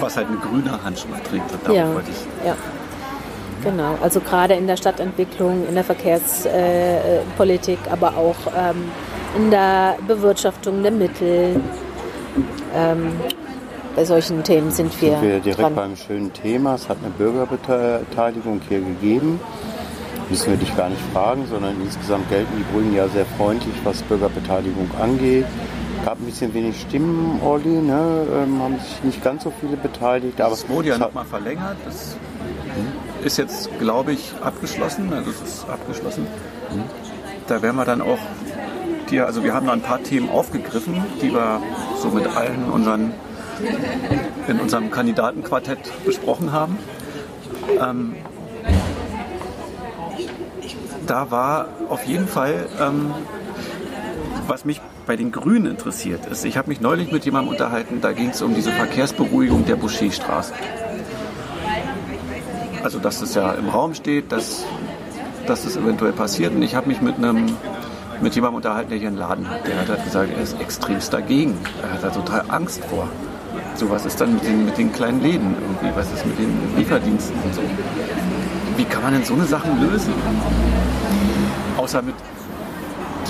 was halt eine grüne Handschrift trägt, darauf ja, wollte ich. Ja. Genau, also gerade in der Stadtentwicklung, in der Verkehrspolitik, äh, aber auch ähm, in der Bewirtschaftung der Mittel. Ähm, bei solchen Themen sind wir. Sind wir direkt dran. beim schönen Thema. Es hat eine Bürgerbeteiligung hier gegeben müssen wir dich gar nicht fragen, sondern insgesamt gelten die Grünen ja sehr freundlich, was Bürgerbeteiligung angeht. Gab ein bisschen wenig Stimmen, Olli, ne? ähm, haben sich nicht ganz so viele beteiligt. Aber das wurde ja nochmal verlängert. Das ist jetzt, glaube ich, abgeschlossen. Also es ist abgeschlossen. Da werden wir dann auch, die, also wir haben da ein paar Themen aufgegriffen, die wir so mit allen unseren in unserem Kandidatenquartett besprochen haben. Ähm, da war auf jeden Fall, ähm, was mich bei den Grünen interessiert ist. Ich habe mich neulich mit jemandem unterhalten, da ging es um diese Verkehrsberuhigung der Boucherstraße. Also dass das ja im Raum steht, dass, dass das eventuell passiert. Und ich habe mich mit einem mit jemandem unterhalten, der hier einen Laden hat. Der hat halt gesagt, er ist extremst dagegen. Er hat da total Angst vor. So, was ist dann mit den, mit den kleinen Läden irgendwie? Was ist mit den Lieferdiensten und so? Wie kann man denn so eine Sachen lösen? außer mit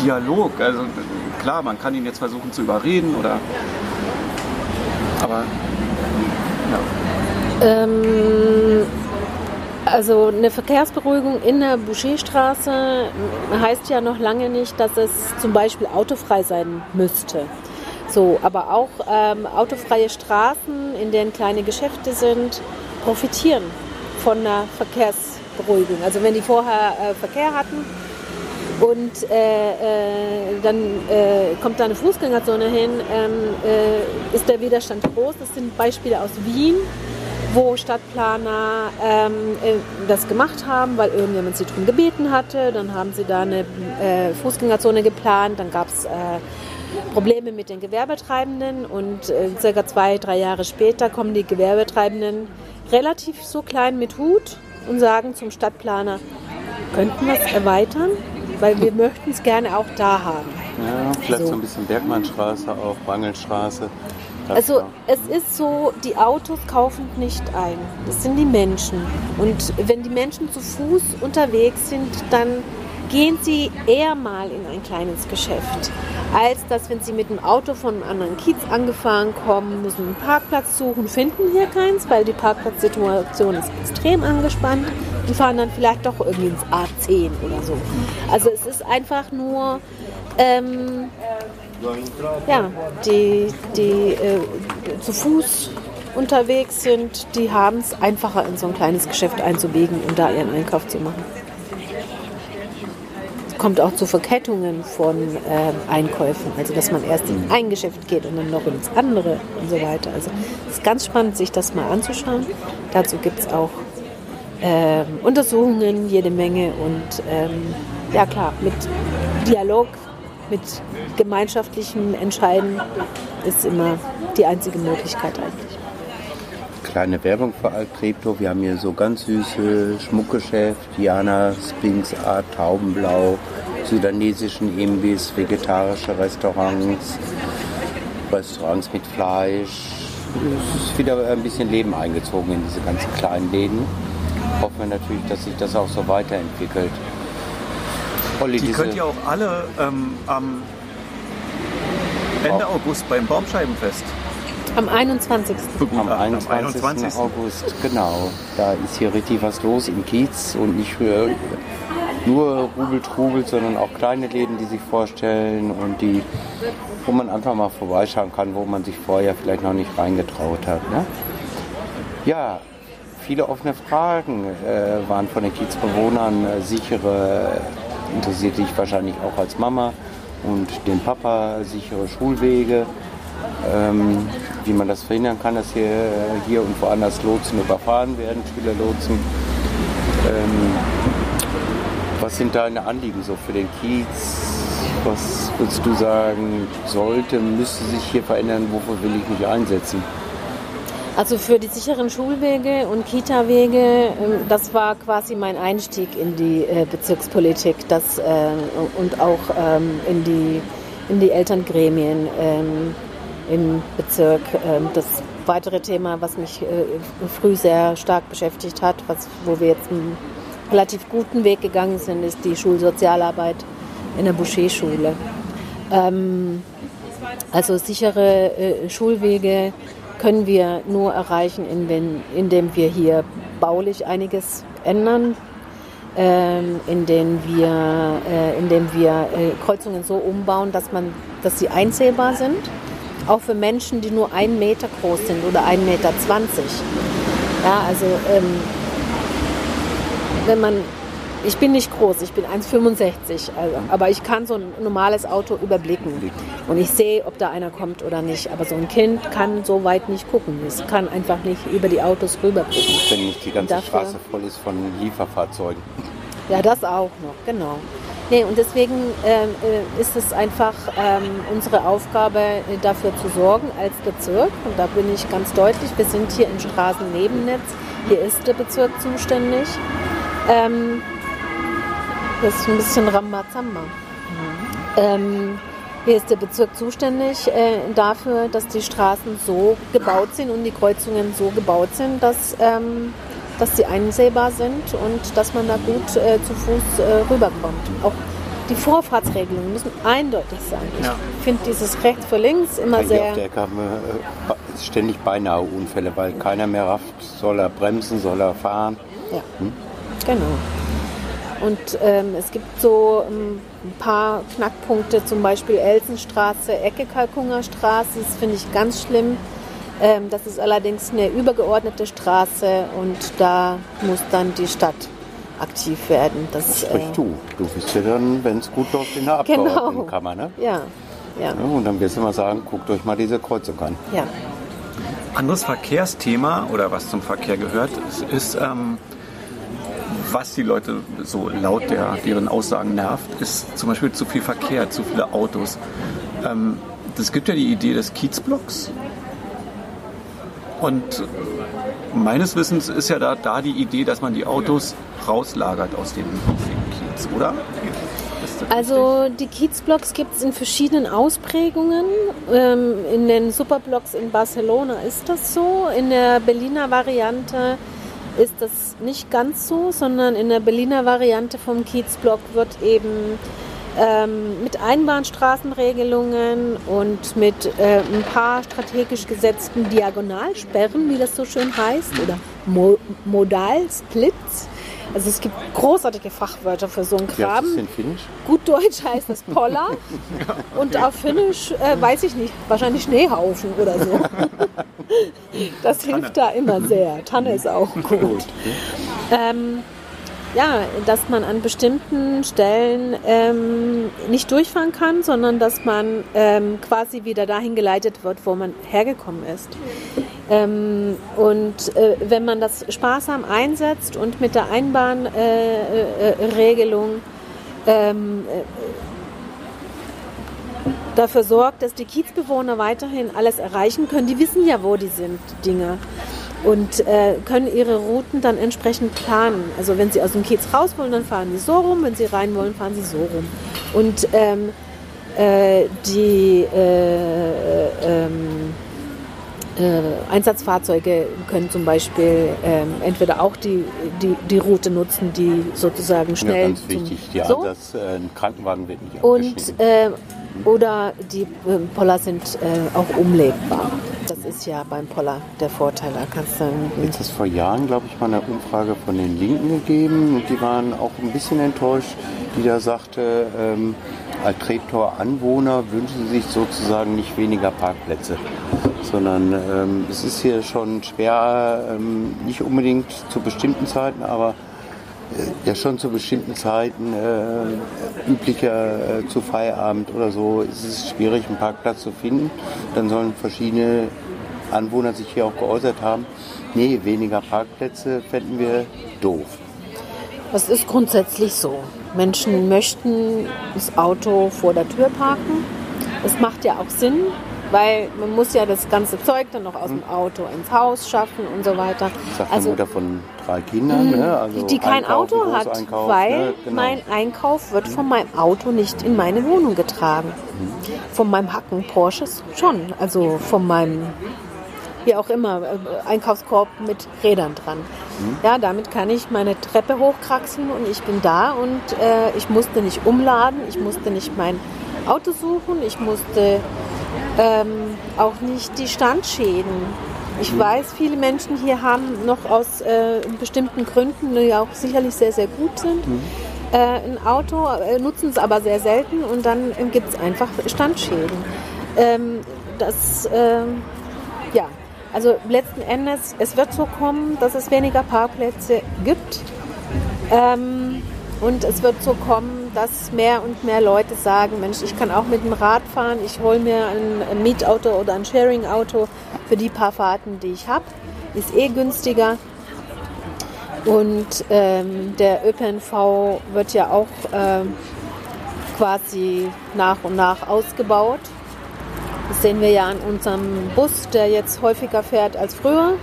Dialog. Also klar, man kann ihn jetzt versuchen zu überreden oder. Aber ja. Ähm, also eine Verkehrsberuhigung in der Boucherstraße heißt ja noch lange nicht, dass es zum Beispiel autofrei sein müsste. So, aber auch ähm, autofreie Straßen, in denen kleine Geschäfte sind, profitieren von der Verkehrsberuhigung. Also wenn die vorher äh, Verkehr hatten, und äh, äh, dann äh, kommt da eine Fußgängerzone hin, ähm, äh, ist der Widerstand groß. Das sind Beispiele aus Wien, wo Stadtplaner ähm, äh, das gemacht haben, weil irgendjemand sie darum gebeten hatte. Dann haben sie da eine Fußgängerzone geplant, dann gab es Probleme mit den Gewerbetreibenden und äh, circa zwei, drei Jahre später kommen die Gewerbetreibenden relativ so klein mit Hut und sagen zum Stadtplaner, könnten wir es erweitern? weil wir möchten es gerne auch da haben. Ja, vielleicht so, so ein bisschen Bergmannstraße auch, Bangelstraße. Also es ist so, die Autos kaufen nicht ein. Das sind die Menschen. Und wenn die Menschen zu Fuß unterwegs sind, dann gehen Sie eher mal in ein kleines Geschäft, als dass, wenn Sie mit dem Auto von einem anderen Kiez angefahren kommen, müssen einen Parkplatz suchen, finden hier keins, weil die Parkplatzsituation ist extrem angespannt und fahren dann vielleicht doch irgendwie ins A10 oder so. Also es ist einfach nur, ähm, ja, die, die äh, zu Fuß unterwegs sind, die haben es einfacher in so ein kleines Geschäft einzubiegen und da ihren Einkauf zu machen kommt auch zu Verkettungen von äh, Einkäufen. Also dass man erst in ein Geschäft geht und dann noch ins andere und so weiter. Also es ist ganz spannend, sich das mal anzuschauen. Dazu gibt es auch ähm, Untersuchungen, jede Menge und ähm, ja klar, mit Dialog, mit gemeinschaftlichem Entscheiden ist immer die einzige Möglichkeit eigentlich kleine Werbung für Altrepto. Wir haben hier so ganz süße Schmuckgeschäft, Diana, Sphinx Art, Taubenblau, sudanesischen Imbiss, vegetarische Restaurants, Restaurants mit Fleisch. Es ist wieder ein bisschen Leben eingezogen in diese ganzen kleinen Läden. Hoffen wir natürlich, dass sich das auch so weiterentwickelt. Olli, die könnt ihr auch alle ähm, am Ende August beim Baumscheibenfest. Am 21. Am 21. 21. August, genau. Da ist hier richtig was los im Kiez und nicht für nur Rubel Trubel, sondern auch kleine Läden, die sich vorstellen und die, wo man einfach mal vorbeischauen kann, wo man sich vorher vielleicht noch nicht reingetraut hat. Ne? Ja, viele offene Fragen äh, waren von den Kiezbewohnern. Äh, sichere, interessiert dich wahrscheinlich auch als Mama und den Papa, sichere Schulwege. Ähm, wie man das verhindern kann, dass hier, hier und woanders Lotsen überfahren werden, Schülerlotsen. Ähm, was sind deine Anliegen so für den Kiez? Was würdest du sagen, sollte, müsste sich hier verändern? Wofür will ich mich einsetzen? Also für die sicheren Schulwege und Kita-Wege, ähm, das war quasi mein Einstieg in die äh, Bezirkspolitik das, äh, und auch ähm, in, die, in die Elterngremien ähm, im Bezirk. Das weitere Thema, was mich äh, früh sehr stark beschäftigt hat, was, wo wir jetzt relativ guten Weg gegangen sind, ist die Schulsozialarbeit in der Boucher-Schule. Ähm, also sichere äh, Schulwege können wir nur erreichen, indem, wir hier baulich einiges ändern, ähm, indem wir, äh, indem wir äh, Kreuzungen so umbauen, dass, man, dass sie einsehbar sind, auch für Menschen, die nur einen Meter groß sind oder einen Meter. zwanzig. Ja, also ähm, wenn man, ich bin nicht groß, ich bin 1,65, also, aber ich kann so ein normales Auto überblicken und ich sehe, ob da einer kommt oder nicht. Aber so ein Kind kann so weit nicht gucken. Es kann einfach nicht über die Autos rüber gucken. Wenn nicht die ganze dafür, Straße voll ist von Lieferfahrzeugen. Ja, das auch noch, genau. Nee, und deswegen ähm, äh, ist es einfach ähm, unsere Aufgabe, äh, dafür zu sorgen als Bezirk. Und da bin ich ganz deutlich, wir sind hier im Straßennebennetz. Hier ist der Bezirk zuständig. Ähm, das ist ein bisschen Rambazamba. Mhm. Ähm, hier ist der Bezirk zuständig äh, dafür, dass die Straßen so gebaut sind und die Kreuzungen so gebaut sind, dass, ähm, dass sie einsehbar sind und dass man da gut äh, zu Fuß äh, rüberkommt. Auch die Vorfahrtsregelungen müssen eindeutig sein. Ja. Ich finde dieses rechts vor links immer Hier sehr. Auf der Ecke haben wir äh, ständig beinahe Unfälle, weil keiner mehr rafft, soll er bremsen, soll er fahren. Ja. Hm? Genau. Und ähm, es gibt so ähm, ein paar Knackpunkte, zum Beispiel Elsenstraße, Ecke Kalkunger Straße, das finde ich ganz schlimm. Ähm, das ist allerdings eine übergeordnete Straße und da muss dann die Stadt aktiv werden. Das, Sprich äh, du. Du bist ja dann, wenn es gut läuft, in der genau. Abgeordnetenkammer, ne? Ja. Ja. Und dann wirst du mal sagen, guckt euch mal diese Kreuzung an. Ja. Anderes Verkehrsthema oder was zum Verkehr gehört, ist, ist ähm, was die Leute so laut der, deren Aussagen nervt, ist zum Beispiel zu viel Verkehr, zu viele Autos. Ähm, das gibt ja die Idee des Kiezblocks. Und meines Wissens ist ja da, da die Idee, dass man die Autos rauslagert aus dem, aus dem Kiez, oder? Also die Kiezblocks gibt es in verschiedenen Ausprägungen. Ähm, in den Superblocks in Barcelona ist das so. In der Berliner Variante ist das nicht ganz so, sondern in der Berliner Variante vom Kiezblock wird eben ähm, mit Einbahnstraßenregelungen und mit äh, ein paar strategisch gesetzten Diagonalsperren, wie das so schön heißt, oder Mo Modalsplits. Also es gibt großartige Fachwörter für so einen Finnisch? Gut Deutsch heißt das Poller. ja, okay. Und auf Finnisch äh, weiß ich nicht, wahrscheinlich Schneehaufen oder so. das Tanne. hilft da immer sehr. Tanne ist auch gut. Ähm, ja, dass man an bestimmten Stellen ähm, nicht durchfahren kann, sondern dass man ähm, quasi wieder dahin geleitet wird, wo man hergekommen ist. Ähm, und äh, wenn man das sparsam einsetzt und mit der Einbahnregelung äh, äh, ähm, äh, dafür sorgt, dass die Kiezbewohner weiterhin alles erreichen können, die wissen ja, wo die sind, die Dinge und äh, können ihre Routen dann entsprechend planen. Also wenn sie aus dem Kiez raus wollen, dann fahren sie so rum, wenn sie rein wollen, fahren sie so rum. Und ähm, äh, die äh, ähm, äh, Einsatzfahrzeuge können zum Beispiel ähm, entweder auch die, die, die Route nutzen, die sozusagen schnell. Ja, ganz wichtig, die so. Äh, ein Krankenwagen wird nicht Und äh, oder die äh, Poller sind äh, auch umlegbar. Das ist ja beim Poller der Vorteil. Da kannst du Jetzt ist vor Jahren, glaube ich, mal eine Umfrage von den Linken gegeben und die waren auch ein bisschen enttäuscht, die da sagte, ähm, als Treptower-Anwohner wünschen sich sozusagen nicht weniger Parkplätze, sondern ähm, es ist hier schon schwer, ähm, nicht unbedingt zu bestimmten Zeiten, aber ja schon zu bestimmten Zeiten, äh, üblicher äh, zu Feierabend oder so, ist es schwierig, einen Parkplatz zu finden. Dann sollen verschiedene Anwohner sich hier auch geäußert haben, nee, weniger Parkplätze fänden wir doof. Das ist grundsätzlich so. Menschen möchten das Auto vor der Tür parken. Das macht ja auch Sinn, weil man muss ja das ganze Zeug dann noch aus dem Auto ins Haus schaffen und so weiter. Sagt also, Mutter von drei Kindern, ne? also die kein Einkauf, Auto hat, weil ne? genau. mein Einkauf wird von meinem Auto nicht in meine Wohnung getragen. Mhm. Von meinem Hacken Porsches schon, also von meinem wie auch immer, äh, Einkaufskorb mit Rädern dran. Mhm. Ja, damit kann ich meine Treppe hochkraxeln und ich bin da und äh, ich musste nicht umladen, ich musste nicht mein Auto suchen, ich musste ähm, auch nicht die Standschäden. Ich mhm. weiß, viele Menschen hier haben noch aus äh, bestimmten Gründen, die auch sicherlich sehr, sehr gut sind, mhm. äh, ein Auto, äh, nutzen es aber sehr selten und dann gibt es einfach Standschäden. Ähm, das, ähm, ja, also letzten Endes, es wird so kommen, dass es weniger Parkplätze gibt. Ähm, und es wird so kommen, dass mehr und mehr Leute sagen, Mensch, ich kann auch mit dem Rad fahren, ich hole mir ein Mietauto oder ein Sharing-Auto für die paar Fahrten, die ich habe. Ist eh günstiger. Und ähm, der ÖPNV wird ja auch ähm, quasi nach und nach ausgebaut. Das sehen wir ja an unserem Bus, der jetzt häufiger fährt als früher.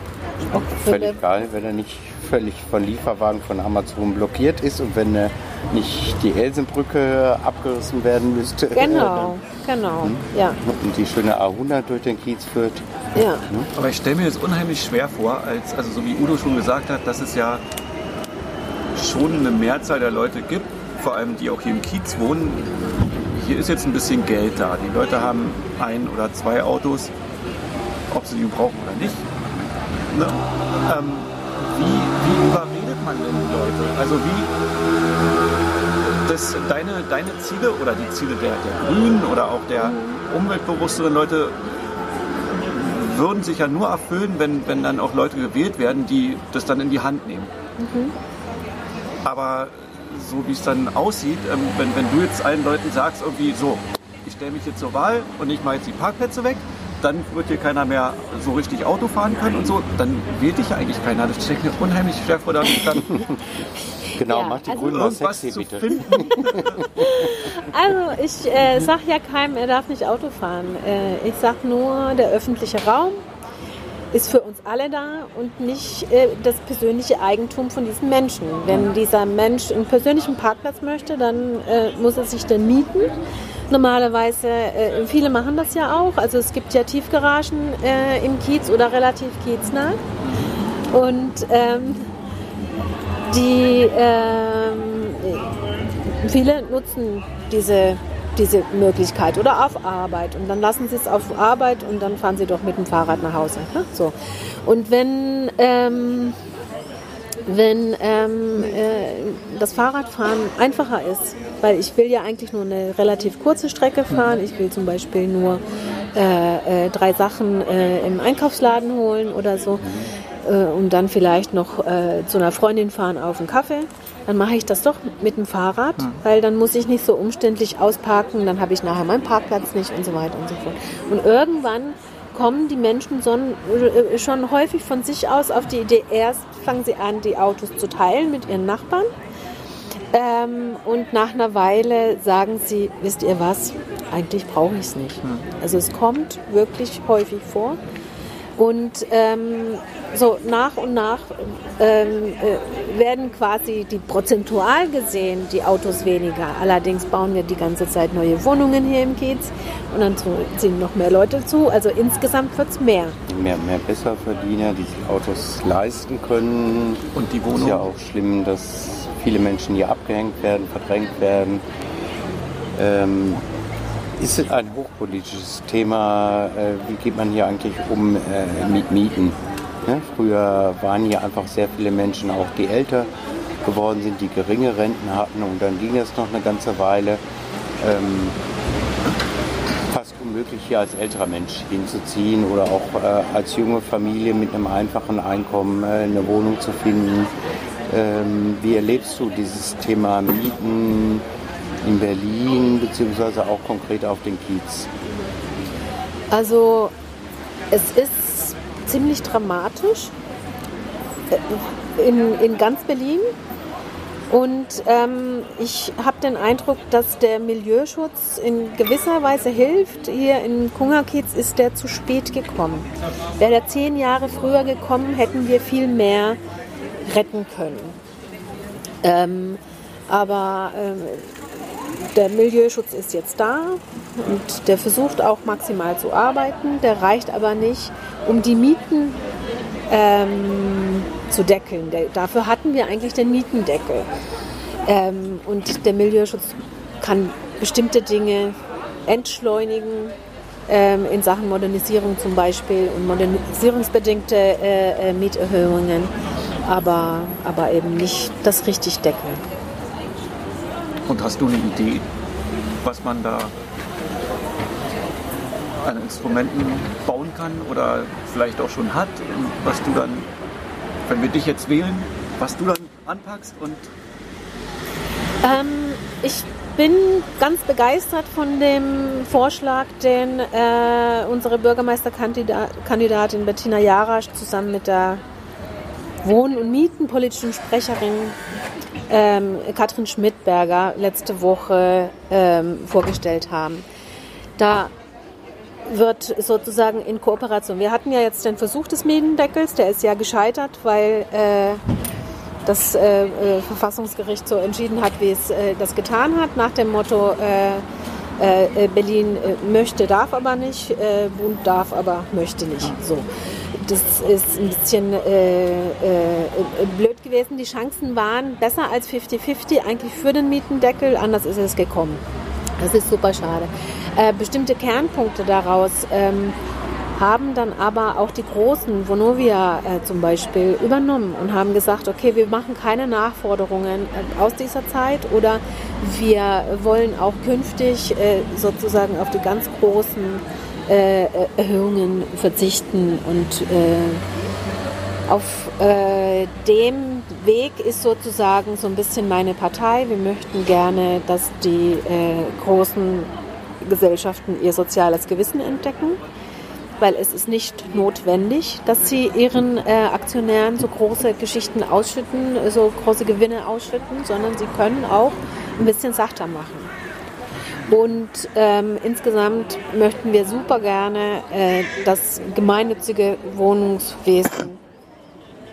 Auch völlig geil, wenn er nicht völlig von Lieferwagen von Amazon blockiert ist und wenn äh, nicht die Elsenbrücke abgerissen werden müsste. Genau, genau, hm? ja. Und die schöne A100 durch den Kiez führt. Ja. Hm? Aber ich stelle mir das unheimlich schwer vor, als, also so wie Udo schon gesagt hat, dass es ja schon eine Mehrzahl der Leute gibt, vor allem die auch hier im Kiez wohnen. Hier ist jetzt ein bisschen Geld da. Die Leute haben ein oder zwei Autos, ob sie die brauchen oder nicht. Ne? Ähm, wie, wie überredet man denn die Leute? Also wie das, deine, deine Ziele oder die Ziele der, der Grünen oder auch der umweltbewussteren Leute würden sich ja nur erfüllen, wenn, wenn dann auch Leute gewählt werden, die das dann in die Hand nehmen. Mhm. Aber so wie es dann aussieht, ähm, wenn, wenn du jetzt allen Leuten sagst, irgendwie so, ich stelle mich jetzt zur Wahl und ich mache jetzt die Parkplätze weg, dann wird hier keiner mehr so richtig Auto fahren können und so, dann wählt dich ja eigentlich keiner. Das steckt mir unheimlich schwer vor, dass dann Genau, ja, mach die also Grünen mal sexy, bitte. also ich äh, sag ja keinem, er darf nicht Auto fahren. Äh, ich sag nur, der öffentliche Raum ist für uns alle da und nicht äh, das persönliche Eigentum von diesem Menschen. Wenn dieser Mensch einen persönlichen Parkplatz möchte, dann äh, muss er sich den mieten Normalerweise, äh, viele machen das ja auch. Also es gibt ja Tiefgaragen äh, im Kiez oder relativ kieznah. Und ähm, die ähm, viele nutzen diese, diese Möglichkeit oder auf Arbeit. Und dann lassen sie es auf Arbeit und dann fahren sie doch mit dem Fahrrad nach Hause. Ne? So. Und wenn ähm, wenn ähm, äh, das Fahrradfahren einfacher ist, weil ich will ja eigentlich nur eine relativ kurze Strecke fahren. Ich will zum Beispiel nur äh, äh, drei Sachen äh, im Einkaufsladen holen oder so und dann vielleicht noch äh, zu einer Freundin fahren auf einen Kaffee. Dann mache ich das doch mit dem Fahrrad, weil dann muss ich nicht so umständlich ausparken, dann habe ich nachher meinen Parkplatz nicht und so weiter und so fort. Und irgendwann kommen die Menschen äh, schon häufig von sich aus auf die Idee, erst fangen sie an, die Autos zu teilen mit ihren Nachbarn. Ähm, und nach einer Weile sagen sie, wisst ihr was, eigentlich brauche ich es nicht. Hm. Also es kommt wirklich häufig vor. Und ähm, so nach und nach ähm, äh, werden quasi die prozentual gesehen die Autos weniger. Allerdings bauen wir die ganze Zeit neue Wohnungen hier im Kiez und dann ziehen noch mehr Leute zu. Also insgesamt wird es mehr. mehr. Mehr Besserverdiener, die sich Autos leisten können. Und die Es Wohnung? ist ja auch schlimm, dass viele Menschen hier abgehängt werden, verdrängt werden. Ähm, ist es ein hochpolitisches Thema? Äh, wie geht man hier eigentlich um äh, mit Mieten? Ne? Früher waren hier einfach sehr viele Menschen, auch die älter geworden sind, die geringe Renten hatten und dann ging es noch eine ganze Weile. Ähm, fast unmöglich hier als älterer Mensch hinzuziehen oder auch äh, als junge Familie mit einem einfachen Einkommen eine Wohnung zu finden. Ähm, wie erlebst du dieses Thema Mieten in Berlin beziehungsweise auch konkret auf den Kiez? Also es ist ziemlich dramatisch äh, in, in ganz Berlin. Und ähm, ich habe den Eindruck, dass der Milieuschutz in gewisser Weise hilft. Hier in Kungerkiez ist der zu spät gekommen. Wäre der zehn Jahre früher gekommen, hätten wir viel mehr retten können. Ähm, aber ähm, der Milieuschutz ist jetzt da und der versucht auch maximal zu arbeiten. Der reicht aber nicht, um die Mieten ähm, zu deckeln. Der, dafür hatten wir eigentlich den Mietendeckel. Ähm, und der Milieuschutz kann bestimmte Dinge entschleunigen, ähm, in Sachen Modernisierung zum Beispiel und modernisierungsbedingte äh, äh, Mieterhöhungen, aber, aber eben nicht das richtig deckeln. Und hast du eine Idee, was man da an Instrumenten bauen kann oder vielleicht auch schon hat, was du dann, wenn wir dich jetzt wählen, was du dann anpackst und Ähm, ich bin ganz begeistert von dem Vorschlag, den äh, unsere Bürgermeisterkandidatin Bettina Jarasch zusammen mit der Wohn- und Mietenpolitischen Sprecherin ähm, Katrin Schmidberger letzte Woche ähm, vorgestellt haben. Da wird sozusagen in Kooperation. Wir hatten ja jetzt den Versuch des Mietendeckels, der ist ja gescheitert, weil äh, das äh, äh, Verfassungsgericht so entschieden hat, wie es äh, das getan hat, nach dem Motto äh, äh, Berlin möchte, darf aber nicht, Bund darf, aber möchte nicht. So. Das ist ein bisschen äh, äh, blöd gewesen. Die Chancen waren besser als 50-50 eigentlich für den Mietendeckel, anders ist es gekommen. Das ist super schade. Äh, bestimmte Kernpunkte daraus ähm, haben dann aber auch die großen, Vonovia äh, zum Beispiel, übernommen und haben gesagt, okay, wir machen keine Nachforderungen äh, aus dieser Zeit oder wir wollen auch künftig äh, sozusagen auf die ganz großen äh, Erhöhungen verzichten und äh, auf äh, dem Weg ist sozusagen so ein bisschen meine Partei. Wir möchten gerne, dass die äh, großen Gesellschaften ihr soziales Gewissen entdecken, weil es ist nicht notwendig, dass sie ihren äh, Aktionären so große Geschichten ausschütten, so große Gewinne ausschütten, sondern sie können auch ein bisschen sachter machen. Und ähm, insgesamt möchten wir super gerne äh, das gemeinnützige Wohnungswesen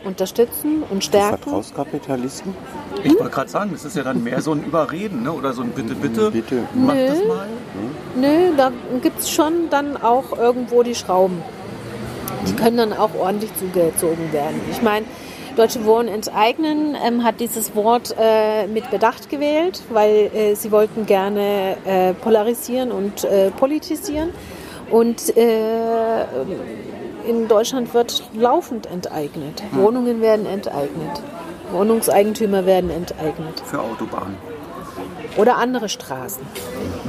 unterstützen und stärken. Vertrauenskapitalisten? ich wollte gerade sagen, das ist ja dann mehr so ein Überreden ne? oder so ein Bitte, bitte, Bitte. mach Nö. das mal. Nö, da gibt es schon dann auch irgendwo die Schrauben. Die können dann auch ordentlich zugezogen werden. Ich meine, Deutsche Wohnen enteignen ähm, hat dieses Wort äh, mit Bedacht gewählt, weil äh, sie wollten gerne äh, polarisieren und äh, politisieren. Und äh, in Deutschland wird laufend enteignet. Wohnungen werden enteignet. Wohnungseigentümer werden enteignet. Für Autobahnen Oder andere Straßen.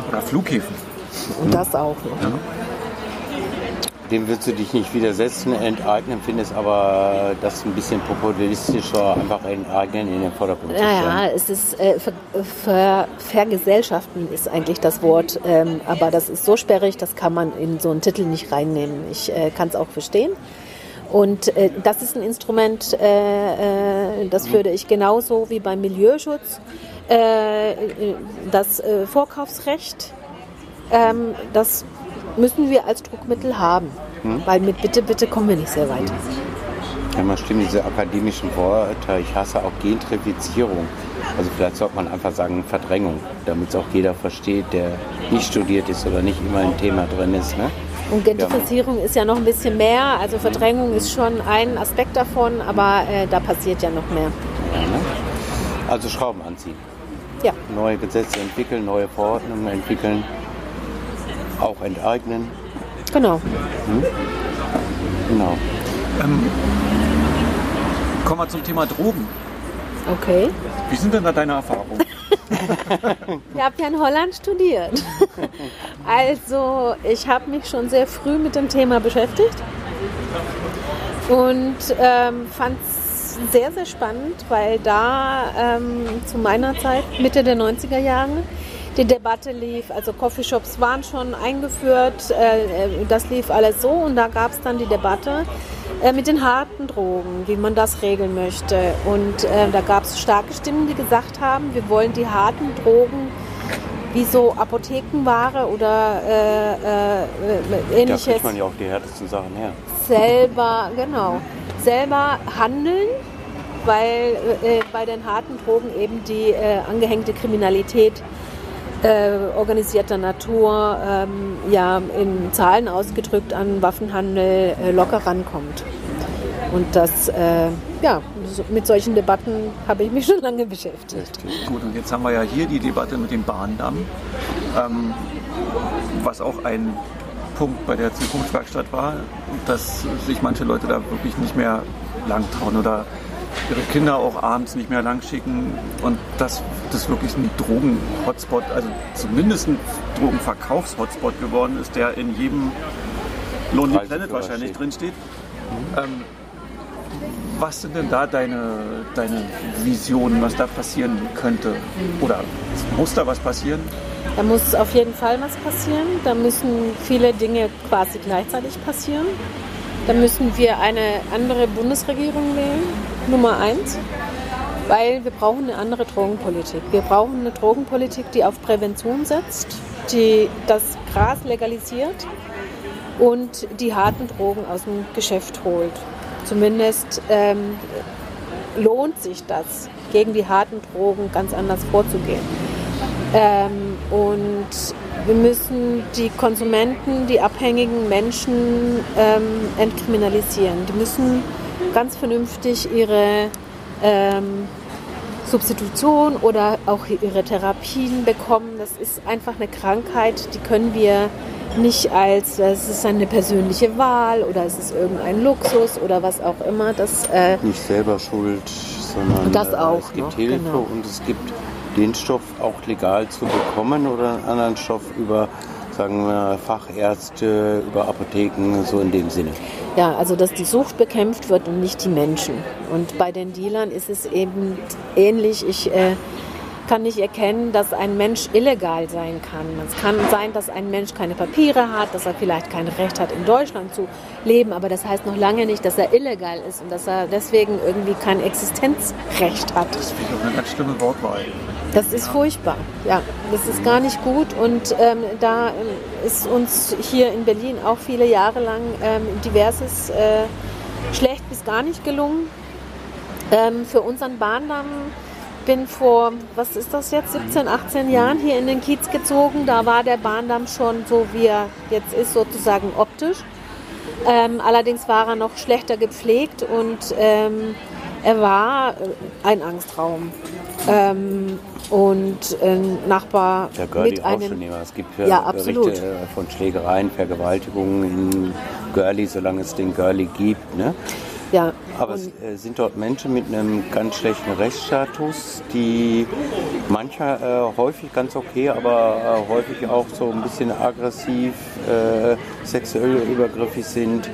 oder Flughäfen. Und das auch noch. Dem würdest du dich nicht widersetzen, enteignen, findest aber das ein bisschen populistischer, einfach enteignen in den Vordergrund zu stellen. ja, es ist äh, ver, ver, vergesellschaften ist eigentlich das Wort, ähm, aber das ist so sperrig, das kann man in so einen Titel nicht reinnehmen. Ich äh, kann es auch verstehen. Und äh, das ist ein Instrument, äh, äh, das würde ich genauso wie beim Milieuschutz, äh, äh, das äh, Vorkaufsrecht, ähm, das müssen wir als Druckmittel haben. Weil mit Bitte, Bitte kommen wir nicht sehr weit. Ja, man stimmt diese akademischen Worte. Ich hasse auch Gentrifizierung. Also vielleicht sollte man einfach sagen Verdrängung, damit es auch jeder versteht, der nicht studiert ist oder nicht immer im Thema drin ist. Ne? Und Gentrifizierung ist ja noch ein bisschen mehr. Also Verdrängung ist schon ein Aspekt davon, aber äh, da passiert ja noch mehr. Ja, ne? Also Schrauben anziehen. Ja. Neue Gesetze entwickeln, neue Verordnungen entwickeln, auch enteignen. Genau. Genau. Kommen wir zum Thema Drogen. Okay. Wie sind denn da deine Erfahrungen? Ich habe ja in Holland studiert. Also ich habe mich schon sehr früh mit dem Thema beschäftigt und ähm, fand es sehr, sehr spannend, weil da ähm, zu meiner Zeit, Mitte der 90er Jahre, die Debatte lief. Also Coffeeshops waren schon eingeführt, äh, äh, das lief alles so und da gab es dann die Debatte äh, mit den harten Drogen, wie man das regeln möchte. Und äh, da gab es starke Stimmen, die gesagt haben, wir wollen die harten Drogen wie so Apothekenware oder äh, äh, Da ähnliches kriegt man ja auch die härtesten Sachen her. selber, genau, selber handeln, weil äh, bei den harten Drogen eben die äh, angehängte Kriminalität äh, organisierter Natur ähm, ja in Zahlen ausgedrückt an Waffenhandel äh, locker rankommt. Und das, äh, ja, so, mit solchen Debatten habe ich mich schon lange beschäftigt. Gut, und jetzt haben wir ja hier die Debatte mit dem Bahndamm, ähm, was auch ein Punkt bei der Zukunftswerkstatt war, dass sich manche Leute da wirklich nicht mehr lang trauen oder ihre Kinder auch abends nicht mehr lang schicken und dass das wirklich ein Drogen-Hotspot, also zumindest ein Drogenverkaufs-Hotspot geworden ist, der in jedem Lonely Planet wahrscheinlich steht. drin steht. Ähm, was sind denn da deine, deine Visionen, was da passieren könnte? Oder muss da was passieren? Da muss auf jeden Fall was passieren. Da müssen viele Dinge quasi gleichzeitig passieren. Da müssen wir eine andere Bundesregierung wählen, Nummer eins, weil wir brauchen eine andere Drogenpolitik. Wir brauchen eine Drogenpolitik, die auf Prävention setzt, die das Gras legalisiert und die harten Drogen aus dem Geschäft holt. Zumindest ähm, lohnt sich das, gegen die harten Drogen ganz anders vorzugehen. Ähm, und wir müssen die Konsumenten, die abhängigen Menschen ähm, entkriminalisieren. Die müssen ganz vernünftig ihre ähm, Substitution oder auch ihre Therapien bekommen. Das ist einfach eine Krankheit, die können wir nicht als, es ist eine persönliche Wahl oder es ist irgendein Luxus oder was auch immer. Das, äh, Nicht selber schuld, sondern Das äh, auch es gibt noch, Hilfe genau. und es gibt den Stoff auch legal zu bekommen oder einen anderen Stoff über sagen wir, Fachärzte, über Apotheken, so in dem Sinne. Ja, also dass die Sucht bekämpft wird und nicht die Menschen. Und bei den Dealern ist es eben ähnlich. Ich äh, kann nicht erkennen, dass ein Mensch illegal sein kann. Es kann sein, dass ein Mensch keine Papiere hat, dass er vielleicht kein Recht hat, in Deutschland zu leben, aber das heißt noch lange nicht, dass er illegal ist und dass er deswegen irgendwie kein Existenzrecht hat. Das finde ich auch eine ganz schlimme Wortwahl. Das ist furchtbar. Ja, das ist gar nicht gut. Und ähm, da ähm, ist uns hier in Berlin auch viele Jahre lang ähm, diverses äh, schlecht bis gar nicht gelungen. Ähm, für unseren Bahndamm bin vor, was ist das jetzt, 17, 18 Jahren hier in den Kiez gezogen. Da war der Bahndamm schon so, wie er jetzt ist, sozusagen optisch. Ähm, allerdings war er noch schlechter gepflegt und ähm, er war äh, ein Angstraum. Ähm, und ein Nachbar Der Görli mit schon einem. immer. Es gibt ja, Ja, absolut. Berichte äh, von Schlägereien, Vergewaltigungen in Görli, solange es den Görli gibt. Ne? Ja, Aber es äh, sind dort Menschen mit einem ganz schlechten Rechtsstatus, die mancher äh, häufig ganz okay, aber äh, häufig auch so ein bisschen aggressiv, äh, sexuell übergriffig sind,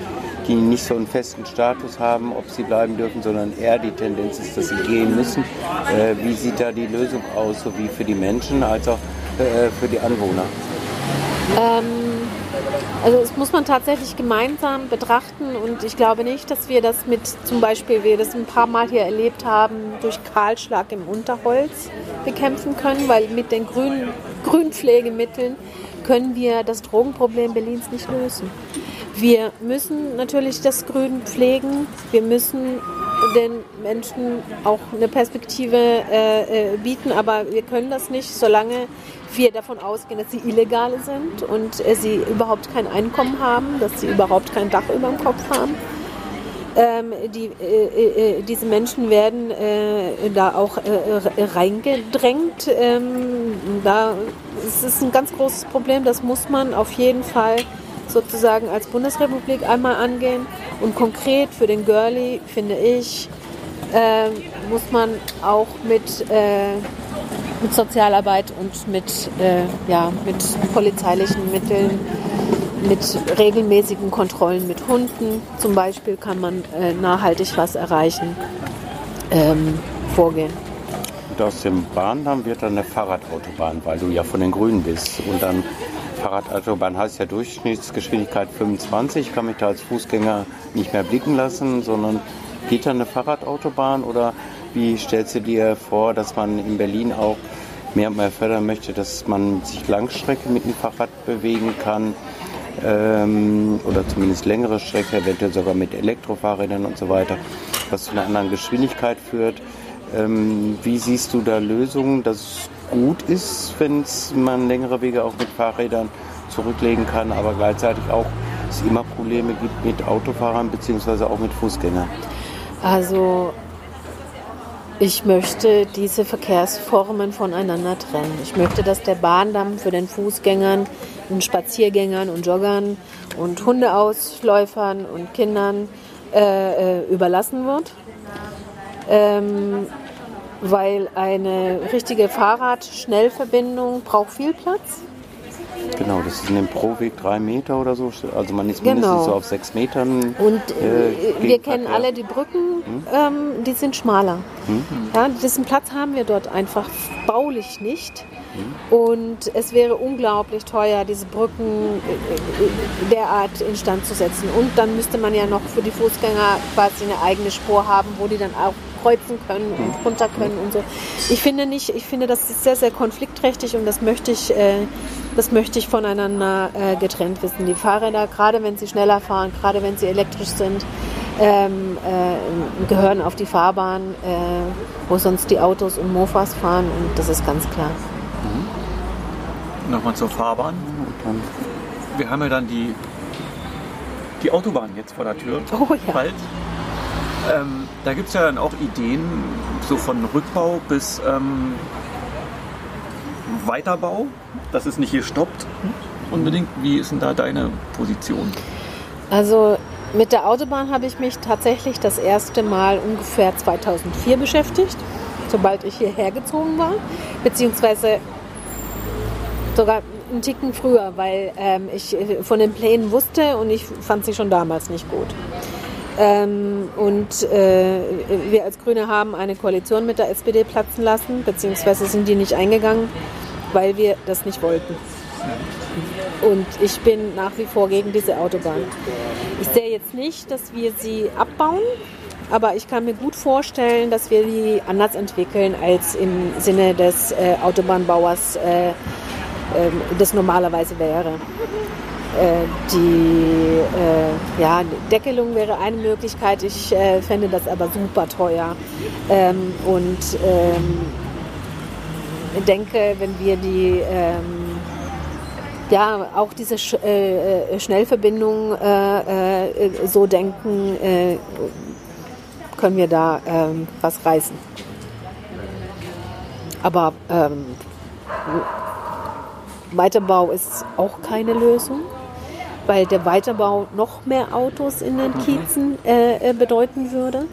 die nicht so einen festen Status haben, ob sie bleiben dürfen, sondern eher die Tendenz ist, dass sie gehen müssen. Äh, wie sieht da die Lösung aus, sowie für die Menschen als auch für die Anwohner? Also das muss man tatsächlich gemeinsam betrachten und ich glaube nicht, dass wir das mit zum Beispiel, wir das ein paar Mal hier erlebt haben, durch Kahlschlag im Unterholz bekämpfen können, weil mit den Grün, Grünpflegemitteln können wir das Drogenproblem Berlins nicht lösen. Wir müssen natürlich das Grün pflegen. Wir müssen den Menschen auch eine Perspektive äh, äh, bieten, aber wir können das nicht, solange wir davon ausgehen, dass sie illegale sind und äh, sie überhaupt kein Einkommen haben, dass sie überhaupt kein Dach über dem Kopf haben. Ähm, die, äh, äh, diese Menschen werden äh, da auch äh, reingedrängt. Ähm, da es ein ganz großes Problem, das muss man auf jeden Fall sozusagen als Bundesrepublik einmal angehen. Und konkret für den Girlie, finde ich, äh, muss man auch mit, äh, mit Sozialarbeit und mit, äh, ja, mit polizeilichen Mitteln, mit regelmäßigen Kontrollen mit Hunden zum Beispiel kann man äh, nachhaltig was erreichen, ähm, vorgehen. Und aus dem Bahndamm wird dann eine Fahrradautobahn, weil du ja von den Grünen bist. Und dann Fahrradautobahn heißt ja Durchschnittsgeschwindigkeit 25. Ich kann mich da als Fußgänger nicht mehr blicken lassen, sondern geht da eine Fahrradautobahn oder wie stellst du dir vor, dass man in Berlin auch mehr und mehr fördern möchte, dass man sich Langstrecke mit dem Fahrrad bewegen kann ähm, oder zumindest längere Strecke, eventuell sogar mit Elektrofahrrädern und so weiter, was zu einer anderen Geschwindigkeit führt. Ähm, wie siehst du da Lösungen, dass es gut ist, wenn man längere Wege auch mit Fahrrädern zurücklegen kann, aber gleichzeitig auch es immer Probleme gibt mit Autofahrern bzw. auch mit Fußgängern? Also ich möchte diese Verkehrsformen voneinander trennen. Ich möchte, dass der Bahndamm für den Fußgängern und Spaziergängern und Joggern und Hundeausläufern und Kindern äh, äh überlassen wird. Ähm, weil eine richtige Fahrradschnellverbindung braucht viel Platz. Genau, das ist in dem Pro-Weg drei Meter oder so. Also man ist mindestens genau. so auf sechs Metern. Und äh, wir kennen alle die Brücken, hm? ähm, die sind schmaler. Hm? Ja, diesen Platz haben wir dort einfach baulich nicht. Hm? Und es wäre unglaublich teuer, diese Brücken äh, äh, derart instand zu setzen. Und dann müsste man ja noch für die Fußgänger quasi eine eigene Spur haben, wo die dann auch kreuzen können und runter können und so. Ich finde nicht, ich finde, das ist sehr, sehr konfliktträchtig und das möchte ich, äh, das möchte ich voneinander äh, getrennt wissen. Die Fahrräder, gerade wenn sie schneller fahren, gerade wenn sie elektrisch sind, ähm, äh, gehören auf die Fahrbahn, äh, wo sonst die Autos und Mofas fahren und das ist ganz klar. Mhm. Nochmal zur Fahrbahn. Wir haben ja dann die, die Autobahn jetzt vor der Tür. Oh ja. Bald. Ähm, da gibt es ja dann auch Ideen, so von Rückbau bis ähm, Weiterbau, dass es nicht hier stoppt unbedingt. Wie ist denn da deine Position? Also mit der Autobahn habe ich mich tatsächlich das erste Mal ungefähr 2004 beschäftigt, sobald ich hierher gezogen war, beziehungsweise sogar einen Ticken früher, weil ähm, ich von den Plänen wusste und ich fand sie schon damals nicht gut. Ähm, und äh, wir als Grüne haben eine Koalition mit der SPD platzen lassen, beziehungsweise sind die nicht eingegangen, weil wir das nicht wollten. Und ich bin nach wie vor gegen diese Autobahn. Ich sehe jetzt nicht, dass wir sie abbauen, aber ich kann mir gut vorstellen, dass wir die anders entwickeln, als im Sinne des äh, Autobahnbauers äh, äh, das normalerweise wäre. Äh, die äh, ja, Deckelung wäre eine Möglichkeit. Ich äh, fände das aber super teuer. Ähm, und ähm, denke, wenn wir die ähm, ja auch diese Sch äh, äh Schnellverbindung äh, so denken, können wir da ähm, was reißen. Aber ähm, Weiterbau ist auch keine Lösung weil der Weiterbau noch mehr Autos in den Kiezen äh, äh, bedeuten würde.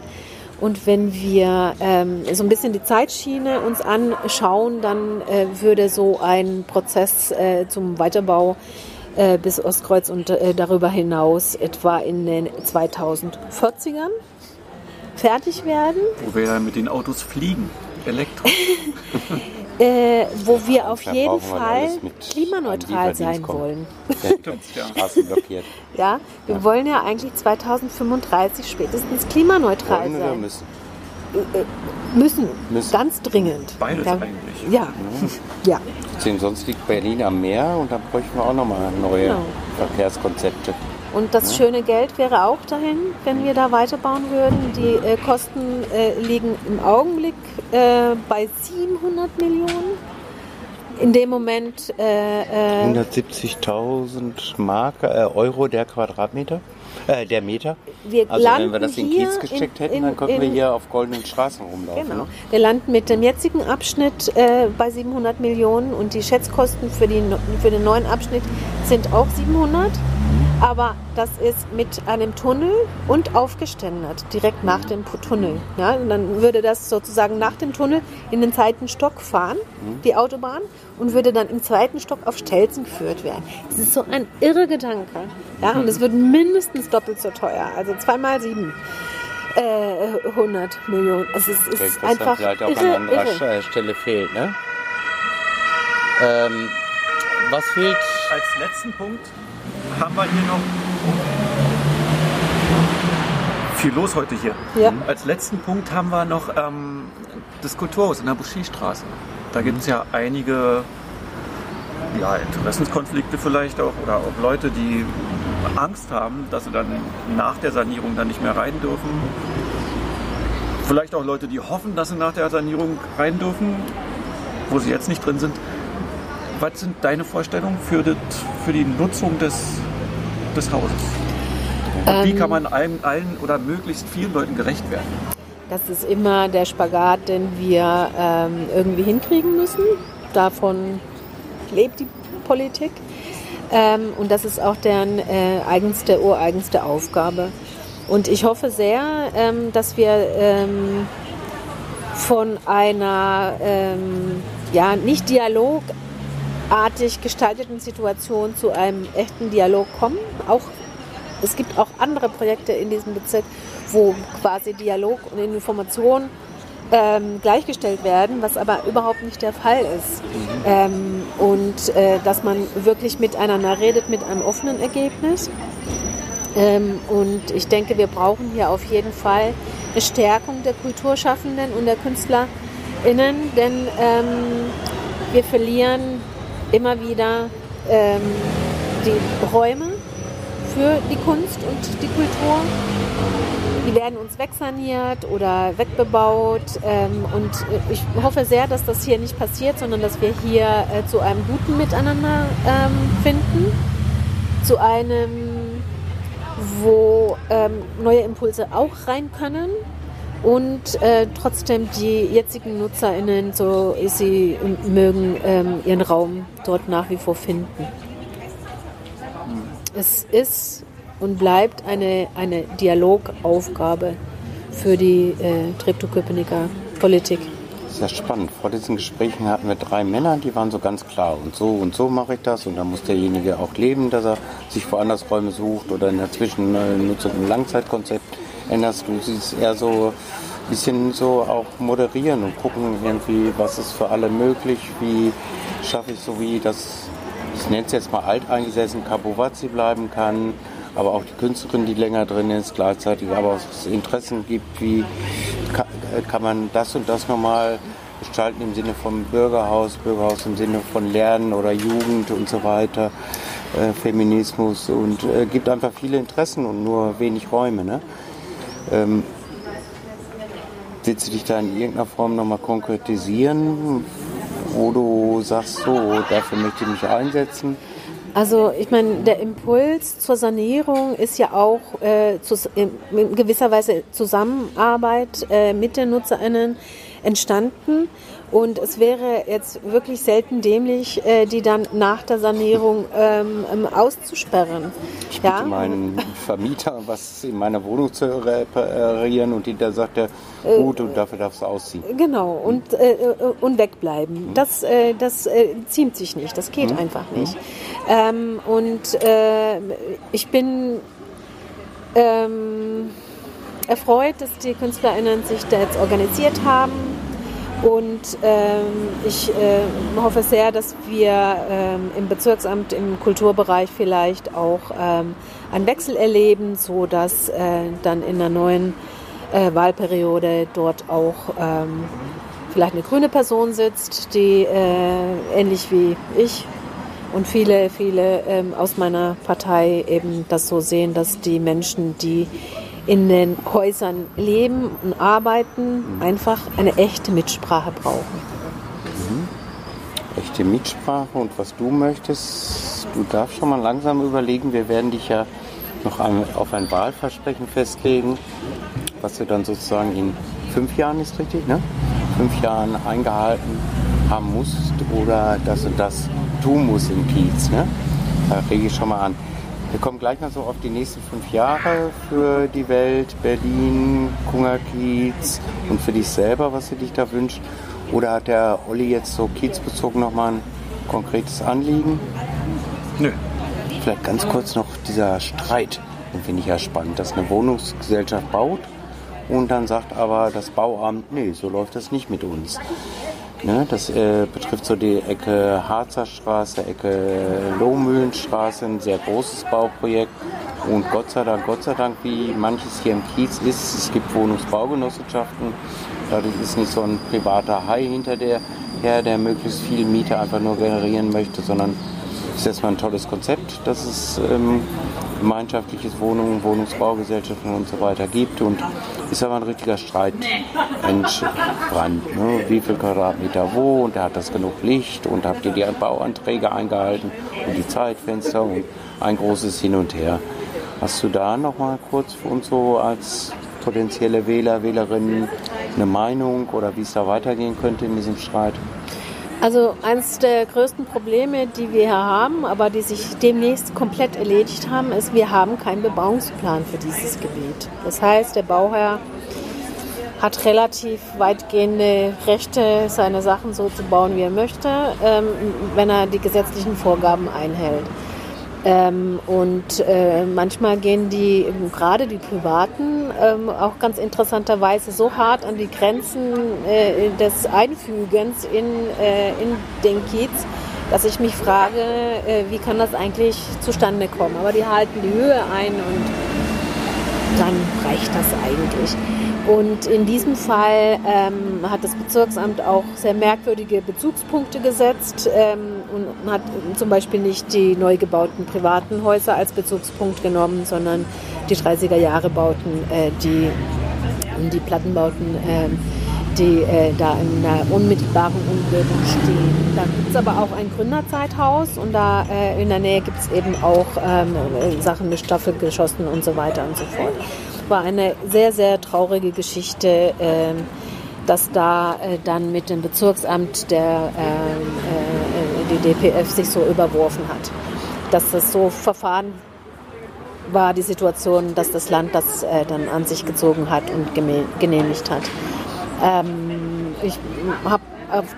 Und wenn wir ähm, so ein bisschen die Zeitschiene uns anschauen, dann äh, würde so ein Prozess äh, zum Weiterbau äh, bis Ostkreuz und äh, darüber hinaus etwa in den 2040ern fertig werden. Wo wir dann mit den Autos fliegen, elektrisch. äh, wo wir auf jeden Fall klimaneutral sein wollen. ja, wir ja. wollen ja eigentlich 2035 spätestens klimaneutral wollen sein. müssen? Äh, äh, müssen? müssen, ganz dringend. Beides ja. eigentlich. Ja. ja. Sonst liegt Berlin am Meer und da bräuchten wir auch nochmal neue genau. Verkehrskonzepte. Und das schöne Geld wäre auch dahin, wenn wir da weiterbauen würden. Die äh, Kosten äh, liegen im Augenblick äh, bei 700 Millionen. In dem Moment äh, äh, 170.000 Mark, äh, Euro der Quadratmeter, äh, der Meter. wir Also wenn wir das in Kiez gesteckt in- hätten, in- dann könnten wir in- hier auf goldenen Straßen rumlaufen. Genau. Ne? Wir landen mit dem jetzigen Abschnitt äh, bei 700 Millionen und die Schätzkosten für, die, für den neuen Abschnitt sind auch 700. Aber das ist mit einem Tunnel und aufgeständert, direkt nach dem Pu- Tunnel. Ja, und dann würde das sozusagen nach dem Tunnel in den zweiten Stock fahren, die Autobahn, und würde dann im zweiten Stock auf Stelzen geführt werden. Das ist so ein irre Gedanke. Ja, und es wird mindestens doppelt so teuer, also zweimal sieben. Äh, 100 Millionen. Es ist, es ist was einfach vielleicht auch irre, an anderer irre. Sch- Stelle fehlt. Ne? Ähm, was fehlt? Als letzten Punkt haben wir hier noch viel los heute hier. Ja. Als letzten Punkt haben wir noch ähm, das Kulturhaus in der Boucherstraße. Da gibt es ja einige ja, Interessenskonflikte vielleicht auch oder auch Leute, die Angst haben, dass sie dann nach der Sanierung dann nicht mehr rein dürfen. Vielleicht auch Leute, die hoffen, dass sie nach der Sanierung rein dürfen, wo sie jetzt nicht drin sind. Was sind deine Vorstellungen für, das, für die Nutzung des, des Hauses? Und wie kann man allen, allen oder möglichst vielen Leuten gerecht werden? Das ist immer der Spagat, den wir ähm, irgendwie hinkriegen müssen. Davon lebt die Politik. Ähm, und das ist auch deren äh, eigenste, ureigenste Aufgabe. Und ich hoffe sehr, ähm, dass wir ähm, von einer ähm, ja, nicht dialogartig gestalteten Situation zu einem echten Dialog kommen. Auch, es gibt auch andere Projekte in diesem Bezirk, wo quasi Dialog und Information ähm, gleichgestellt werden, was aber überhaupt nicht der Fall ist. Ähm, und äh, dass man wirklich miteinander redet mit einem offenen Ergebnis. Ähm, und ich denke, wir brauchen hier auf jeden Fall eine Stärkung der Kulturschaffenden und der KünstlerInnen, denn ähm, wir verlieren immer wieder ähm, die Räume für die Kunst und die Kultur. Die werden uns wegsaniert oder wegbebaut. Ähm, und äh, ich hoffe sehr, dass das hier nicht passiert, sondern dass wir hier äh, zu einem guten Miteinander ähm, finden. Zu einem, wo ähm, neue Impulse auch rein können. Und äh, trotzdem die jetzigen NutzerInnen, so sie mögen, ähm, ihren Raum dort nach wie vor finden. Es ist und bleibt eine, eine Dialogaufgabe für die äh, Treptow-Köpenicker Politik. Sehr spannend. Vor diesen Gesprächen hatten wir drei Männer, die waren so ganz klar. Und so und so mache ich das. Und dann muss derjenige auch leben, dass er sich woanders Räume sucht oder in der Zwischennutzung ein Langzeitkonzept änderst. Du siehst eher so ein bisschen so auch moderieren und gucken irgendwie, was ist für alle möglich, wie schaffe ich so wie das, ich nenne es jetzt mal alteingesessen, Kabowatzi bleiben kann, aber auch die Künstlerin, die länger drin ist, gleichzeitig aber auch es Interessen gibt, wie kann, kann man das und das nochmal gestalten im Sinne von Bürgerhaus, Bürgerhaus im Sinne von Lernen oder Jugend und so weiter, äh, Feminismus und äh, gibt einfach viele Interessen und nur wenig Räume. Ne? Ähm, willst du dich da in irgendeiner Form nochmal konkretisieren, wo du sagst, so, dafür möchte ich mich einsetzen? Also ich meine, der Impuls zur Sanierung ist ja auch äh, zu, in, gewisser Weise Zusammenarbeit äh, mit den NutzerInnen entstanden. Und es wäre jetzt wirklich selten dämlich, äh, die dann nach der Sanierung ähm, ähm, auszusperren. Ich bitte meinen Vermieter, was in meiner Wohnung zu reparieren und hinterher sagt er, gut, und dafür darfst du ausziehen. Genau, und, äh, äh, und wegbleiben. Das, äh, das äh, ziemt sich nicht, das geht einfach nicht. Ähm, und äh, ich bin ähm, erfreut, dass die KünstlerInnen sich da jetzt organisiert haben. Und ähm, ich äh, hoffe sehr, dass wir ähm, im Bezirksamt im Kulturbereich vielleicht auch ähm, einen Wechsel erleben, so dass äh, dann in der neuen äh, Wahlperiode dort auch ähm, vielleicht eine grüne Person sitzt, die äh, ähnlich wie ich und viele, viele ähm, aus meiner Partei eben das so sehen, dass die Menschen, die in den Häusern leben und arbeiten, einfach eine echte Mitsprache brauchen. Echte Mitsprache und was du möchtest, du darfst schon mal langsam überlegen, wir werden dich ja noch auf ein Wahlversprechen festlegen, was du dann sozusagen in fünf Jahren ist richtig, ne? Fünf Jahren eingehalten haben musst oder das und das tun musst im Kiez, ne? Da rege ich schon mal an. Wir kommen gleich mal so auf die nächsten fünf Jahre für die Welt, Berlin, Kungerkiez und für dich selber, was du dich da wünschst. Oder hat der Olli jetzt so kiezbezogen nochmal ein konkretes Anliegen? Nö. Vielleicht ganz kurz noch dieser Streit, den finde ich ja spannend, dass eine Wohnungsgesellschaft baut und dann sagt aber das Bauamt, nee, so läuft das nicht mit uns. Ne, das äh, betrifft so die Ecke Harzer Straße, Ecke Lohmühlenstraße, ein sehr großes Bauprojekt. Und Gott sei Dank, Gott sei Dank, wie manches hier im Kiez ist, es gibt Wohnungsbaugenossenschaften. Dadurch ist nicht so ein privater Hai hinter der her, der möglichst viel Miete einfach nur generieren möchte, sondern ist erstmal ein tolles Konzept, dass es ähm, gemeinschaftliches Wohnungen, Wohnungsbaugesellschaften und so weiter gibt. Und ist aber ein richtiger Streit entbrannt. Ne? Wie viel Quadratmeter wo und hat das genug Licht und habt ihr die Bauanträge eingehalten und die Zeitfenster und ein großes Hin und Her. Hast du da noch mal kurz für uns so als potenzielle Wähler, Wählerinnen eine Meinung oder wie es da weitergehen könnte in diesem Streit? Also eines der größten Probleme, die wir hier haben, aber die sich demnächst komplett erledigt haben, ist, wir haben keinen Bebauungsplan für dieses Gebiet. Das heißt, der Bauherr hat relativ weitgehende Rechte, seine Sachen so zu bauen, wie er möchte, ähm, wenn er die gesetzlichen Vorgaben einhält. Ähm, und äh, manchmal gehen die, gerade die Privaten, ähm, auch ganz interessanterweise so hart an die Grenzen äh, des Einfügens in, äh, in den Kiez, dass ich mich frage, äh, wie kann das eigentlich zustande kommen. Aber die halten die Höhe ein und dann reicht das eigentlich. Und in diesem Fall ähm, hat das Bezirksamt auch sehr merkwürdige Bezugspunkte gesetzt ähm, und hat zum Beispiel nicht die neu gebauten privaten Häuser als Bezugspunkt genommen, sondern die 30er Jahre Bauten, äh, die, die Plattenbauten, äh, die äh, da in einer unmittelbaren Umgebung stehen. Da gibt es aber auch ein Gründerzeithaus und da äh, in der Nähe gibt es eben auch ähm, Sachen mit Staffelgeschossen und so weiter und so fort war eine sehr, sehr traurige Geschichte, ähm, dass da äh, dann mit dem Bezirksamt der ähm, äh, die DPF sich so überworfen hat. Dass das so verfahren war, die Situation, dass das Land das äh, dann an sich gezogen hat und genehmigt hat. Ähm, ich habe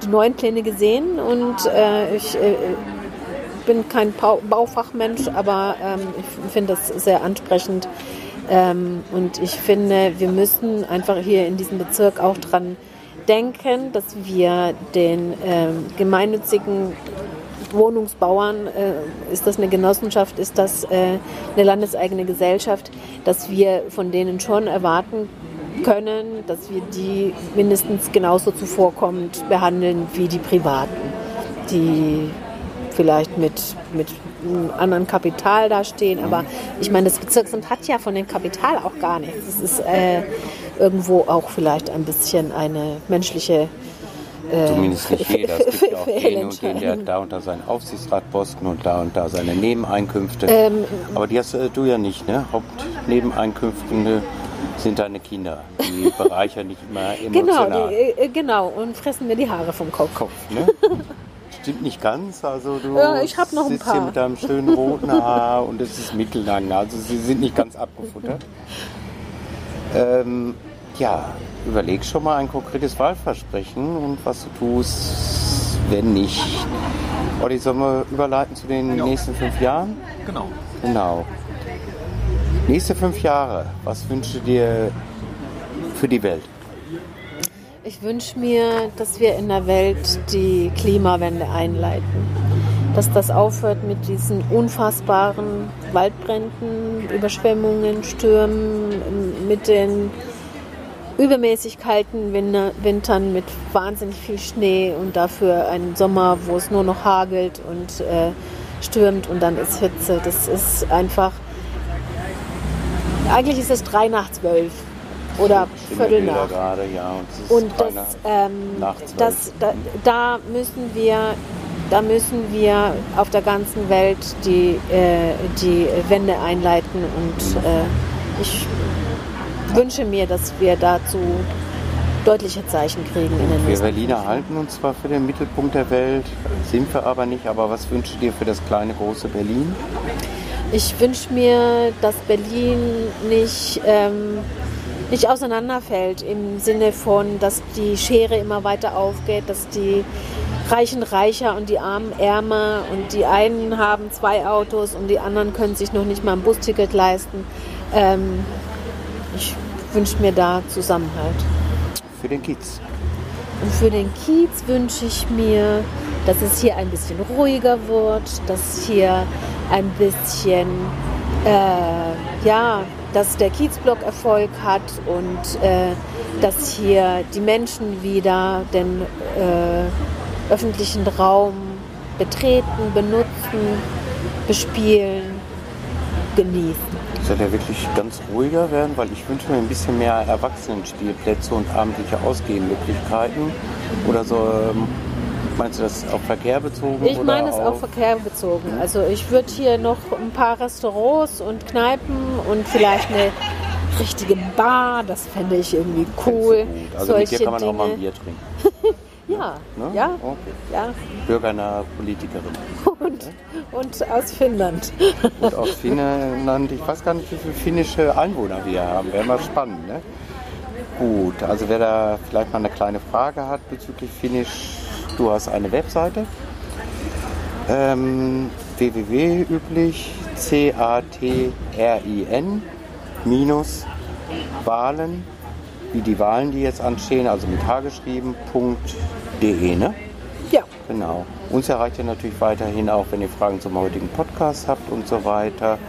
die neuen Pläne gesehen und ich bin kein Baufachmensch, aber ich finde das sehr ansprechend, ähm, und ich finde, wir müssen einfach hier in diesem Bezirk auch dran denken, dass wir den ähm, gemeinnützigen Wohnungsbauern, äh, ist das eine Genossenschaft, ist das äh, eine landeseigene Gesellschaft, dass wir von denen schon erwarten können, dass wir die mindestens genauso zuvorkommend behandeln wie die Privaten, die vielleicht mit, mit einem anderen Kapital dastehen. Aber ich meine, das Bezirksamt hat ja von dem Kapital auch gar nichts. Es ist äh, irgendwo auch vielleicht ein bisschen eine menschliche äh, Zumindest nicht jeder. Es gibt auch den und den, der hat da und da seinen Aufsichtsratposten und da und da seine Nebeneinkünfte. Ähm, Aber die hast äh, du ja nicht, ne? Hauptnebeneinkünfte sind deine Kinder. Die bereichern nicht immer emotional. Genau, die, äh, genau, und fressen mir die Haare vom Kopf. Kopf ne? Stimmt nicht ganz. Also du ja, ich noch ein sitzt paar. hier mit deinem schönen roten Haar und es ist mittellang. Also sie sind nicht ganz abgefuttert. Ähm, ja, überleg schon mal ein konkretes Wahlversprechen und was du tust, wenn nicht. Olli, sollen wir überleiten zu den ja. nächsten fünf Jahren? Genau. Genau. Nächste fünf Jahre, was wünschst du dir für die Welt? Ich wünsche mir, dass wir in der Welt die Klimawende einleiten. Dass das aufhört mit diesen unfassbaren Waldbränden, Überschwemmungen, Stürmen, mit den übermäßig kalten Wintern mit wahnsinnig viel Schnee und dafür einen Sommer, wo es nur noch hagelt und äh, stürmt und dann ist Hitze. Das ist einfach. Eigentlich ist es drei nach zwölf oder Viertel nach. Gerade, ja, und, und das, ähm, das, da, da, müssen wir, da müssen wir auf der ganzen Welt die, äh, die Wende einleiten und mhm. äh, ich wünsche mir, dass wir dazu deutliche Zeichen kriegen in den Wir Berliner halten uns zwar für den Mittelpunkt der Welt, sind wir aber nicht. Aber was wünschst du dir für das kleine, große Berlin? Ich wünsche mir, dass Berlin nicht, ähm, nicht auseinanderfällt im Sinne von, dass die Schere immer weiter aufgeht, dass die Reichen reicher und die Armen ärmer und die einen haben zwei Autos und die anderen können sich noch nicht mal ein Busticket leisten. Ähm, ich wünsche mir da Zusammenhalt für den Kiez? Und für den Kiez wünsche ich mir, dass es hier ein bisschen ruhiger wird, dass hier ein bisschen, äh, ja, dass der Kiezblock Erfolg hat und äh, dass hier die Menschen wieder den äh, öffentlichen Raum betreten, benutzen, bespielen, genießen soll er wirklich ganz ruhiger werden, weil ich wünsche mir ein bisschen mehr Erwachsenenspielplätze und abendliche Ausgehmöglichkeiten. Oder so, meinst du das auf Verkehr bezogen? Ich meine es auf Verkehr bezogen. Also ich würde hier noch ein paar Restaurants und Kneipen und vielleicht eine richtige Bar, das fände ich irgendwie cool. Also Solche mit dir kann man Dinge. auch mal ein Bier trinken. Ja, ne? ja, okay. ja. Bürgernahe Politikerin. Und, und aus Finnland. Und aus Finnland, ich weiß gar nicht, wie viele finnische Einwohner wir haben. Wäre mal spannend, ne? Gut, also wer da vielleicht mal eine kleine Frage hat bezüglich Finnisch, du hast eine Webseite. Ähm, www üblich, C-A-T-R-I-N minus Wahlen wie die Wahlen, die jetzt anstehen, also mit H geschrieben, .de, ne? Ja. Genau. Uns erreicht ihr natürlich weiterhin auch, wenn ihr Fragen zum heutigen Podcast habt und so weiter,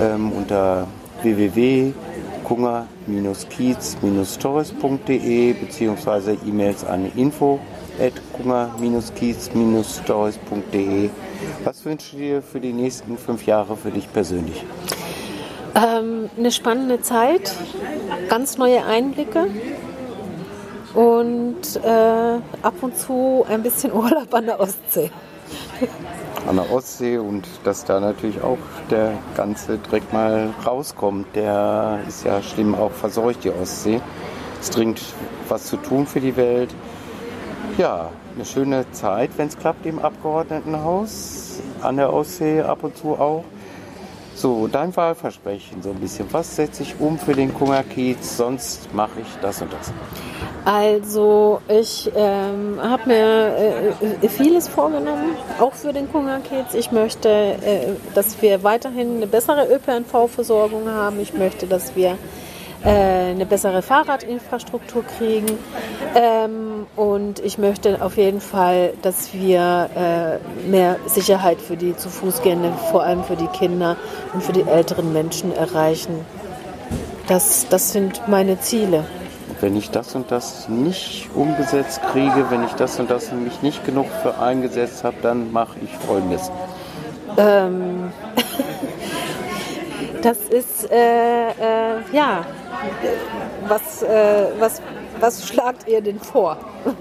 ähm, unter www.kunger-kiez-stories.de beziehungsweise E-Mails an info at kunger-kiez-stories.de. Was wünschst du dir für die nächsten fünf Jahre für dich persönlich? Ähm, eine spannende Zeit, ganz neue Einblicke und äh, ab und zu ein bisschen Urlaub an der Ostsee. An der Ostsee und dass da natürlich auch der ganze Dreck mal rauskommt. Der ist ja schlimm auch verseucht, die Ostsee. Es dringt was zu tun für die Welt. Ja, eine schöne Zeit, wenn es klappt im Abgeordnetenhaus. An der Ostsee ab und zu auch. So, dein Wahlversprechen so ein bisschen. Was setze ich um für den Kungerkiez? Sonst mache ich das und das. Also ich ähm, habe mir äh, vieles vorgenommen, auch für den Kungerkiez. Ich möchte, äh, dass wir weiterhin eine bessere ÖPNV-Versorgung haben. Ich möchte, dass wir äh, eine bessere Fahrradinfrastruktur kriegen. Ähm, und ich möchte auf jeden Fall, dass wir äh, mehr Sicherheit für die zu Fuß gehenden, vor allem für die Kinder und für die älteren Menschen erreichen. Das, das sind meine Ziele. Wenn ich das und das nicht umgesetzt kriege, wenn ich das und das mich nicht genug für eingesetzt habe, dann mache ich Folgendes. Ähm, das ist, äh, äh, ja, was, äh, was, was schlagt ihr denn vor?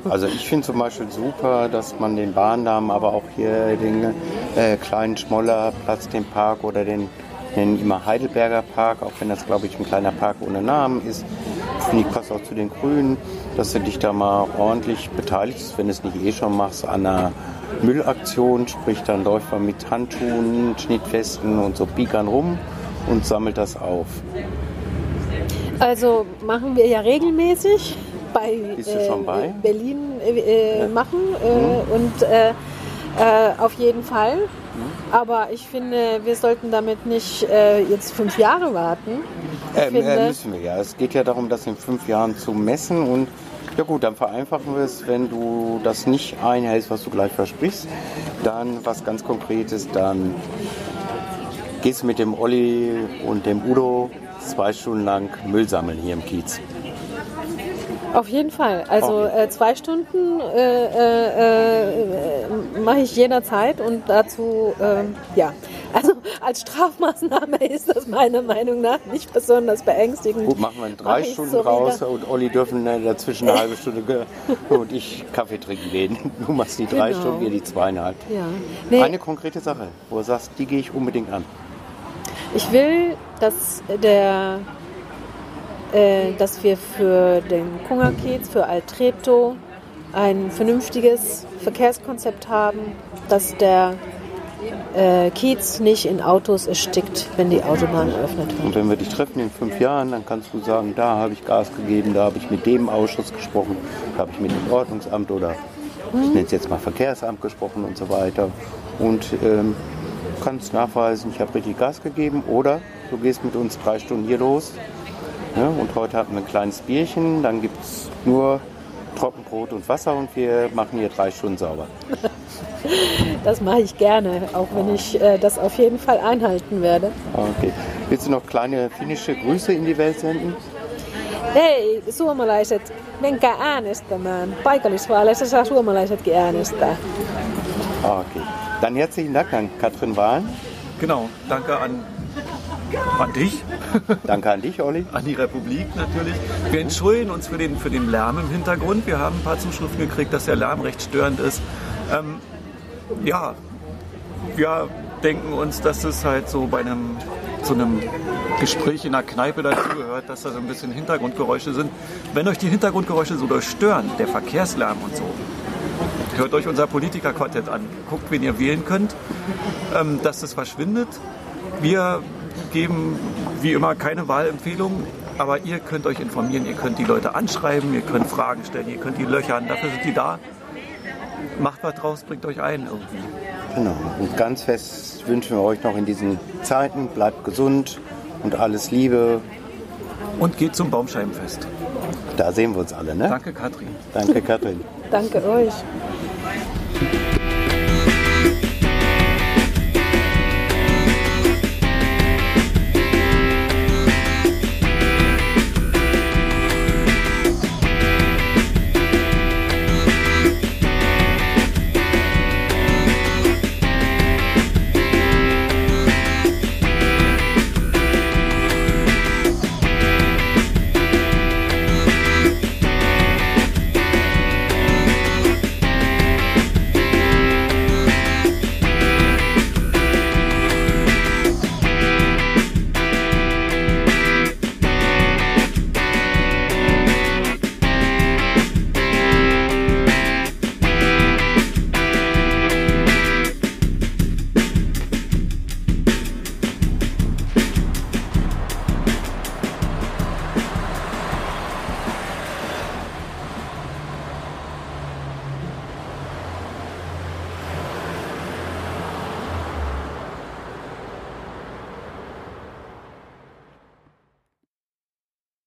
Also ich finde zum Beispiel super, dass man den Bahndamm, aber auch hier den äh, kleinen Schmollerplatz, den Park oder den nennen immer Heidelberger Park, auch wenn das glaube ich ein kleiner Park ohne Namen ist. Finde ich passt auch zu den Grünen, dass du dich da mal ordentlich beteiligst, wenn du es nicht eh schon machst, an einer Müllaktion, sprich dann läuft man mit Handschuhen, Schnittfesten und so Biegern rum und sammelt das auf. Also machen wir ja regelmäßig bei, äh, bei? Berlin äh, ja. machen äh, mhm. und äh, äh, auf jeden Fall. Mhm. Aber ich finde, wir sollten damit nicht äh, jetzt fünf Jahre warten. Finde, müssen wir ja. Es geht ja darum, das in fünf Jahren zu messen und ja gut, dann vereinfachen wir es, wenn du das nicht einhältst, was du gleich versprichst, dann was ganz Konkretes, dann gehst du mit dem Olli und dem Udo zwei Stunden lang Müll sammeln hier im Kiez. Auf jeden Fall. Also äh, zwei Stunden äh, äh, äh, mache ich jederzeit und dazu, ähm, ja, also als Strafmaßnahme ist das meiner Meinung nach nicht besonders beängstigend. Gut, machen wir in drei Stunden so raus und Olli dürfen dazwischen eine halbe Stunde und ich Kaffee trinken gehen. Du machst die drei Genau. Stunden, wir die zweieinhalb. Ja. Nee, Eine konkrete Sache, wo du sagst, die gehe ich unbedingt an. Ich will, dass der, äh, dass wir für den Kungerkiez, für Altreptow ein vernünftiges Verkehrskonzept haben, dass der äh, Kiez nicht in Autos erstickt, wenn die Autobahn eröffnet wird. Und wenn wir dich treffen in fünf Jahren, dann kannst du sagen, da habe ich Gas gegeben, da habe ich mit dem Ausschuss gesprochen, da habe ich mit dem Ordnungsamt oder ich nenne es jetzt mal Verkehrsamt gesprochen und so weiter. Und ähm, kannst nachweisen, ich habe richtig Gas gegeben oder du gehst mit uns drei Stunden hier los. Ne? Und heute hatten wir ein kleines Bierchen, dann gibt es nur Trockenbrot und Wasser und wir machen hier drei Stunden sauber. Das mache ich gerne, auch wenn ich äh, das auf jeden Fall einhalten werde. Okay. Willst du noch kleine finnische Grüße in die Welt senden? Hei, suomalaiset, menkää äänestämään. Paikallisvaaleissa saa suomalaisetkin äänestää. Okay. Dann herzlichen Dank an Katrin Wahlen. Genau, danke an, an dich, Danke an dich, Olli. an die Republik natürlich. Wir entschuldigen uns für den, für den Lärm im Hintergrund. Wir haben ein paar Zuschriften gekriegt, dass der Lärm recht störend ist. Ähm, ja, wir denken uns, dass es halt so bei einem, so einem Gespräch in einer Kneipe dazugehört, dass da so ein bisschen Hintergrundgeräusche sind. Wenn euch die Hintergrundgeräusche so doll stören, der Verkehrslärm und so, hört euch unser Politikerquartett an. Guckt, wen ihr wählen könnt, ähm, dass das verschwindet. Wir geben wie immer keine Wahlempfehlungen, aber ihr könnt euch informieren, ihr könnt die Leute anschreiben, ihr könnt Fragen stellen, ihr könnt die löchern, dafür sind die da. Macht was draus, bringt euch ein irgendwie. Genau. Und ganz fest wünschen wir euch noch in diesen Zeiten, bleibt gesund und alles Liebe. Und geht zum Baumscheibenfest. Da sehen wir uns alle, ne? Danke, Katrin. Danke, Katrin. Danke euch.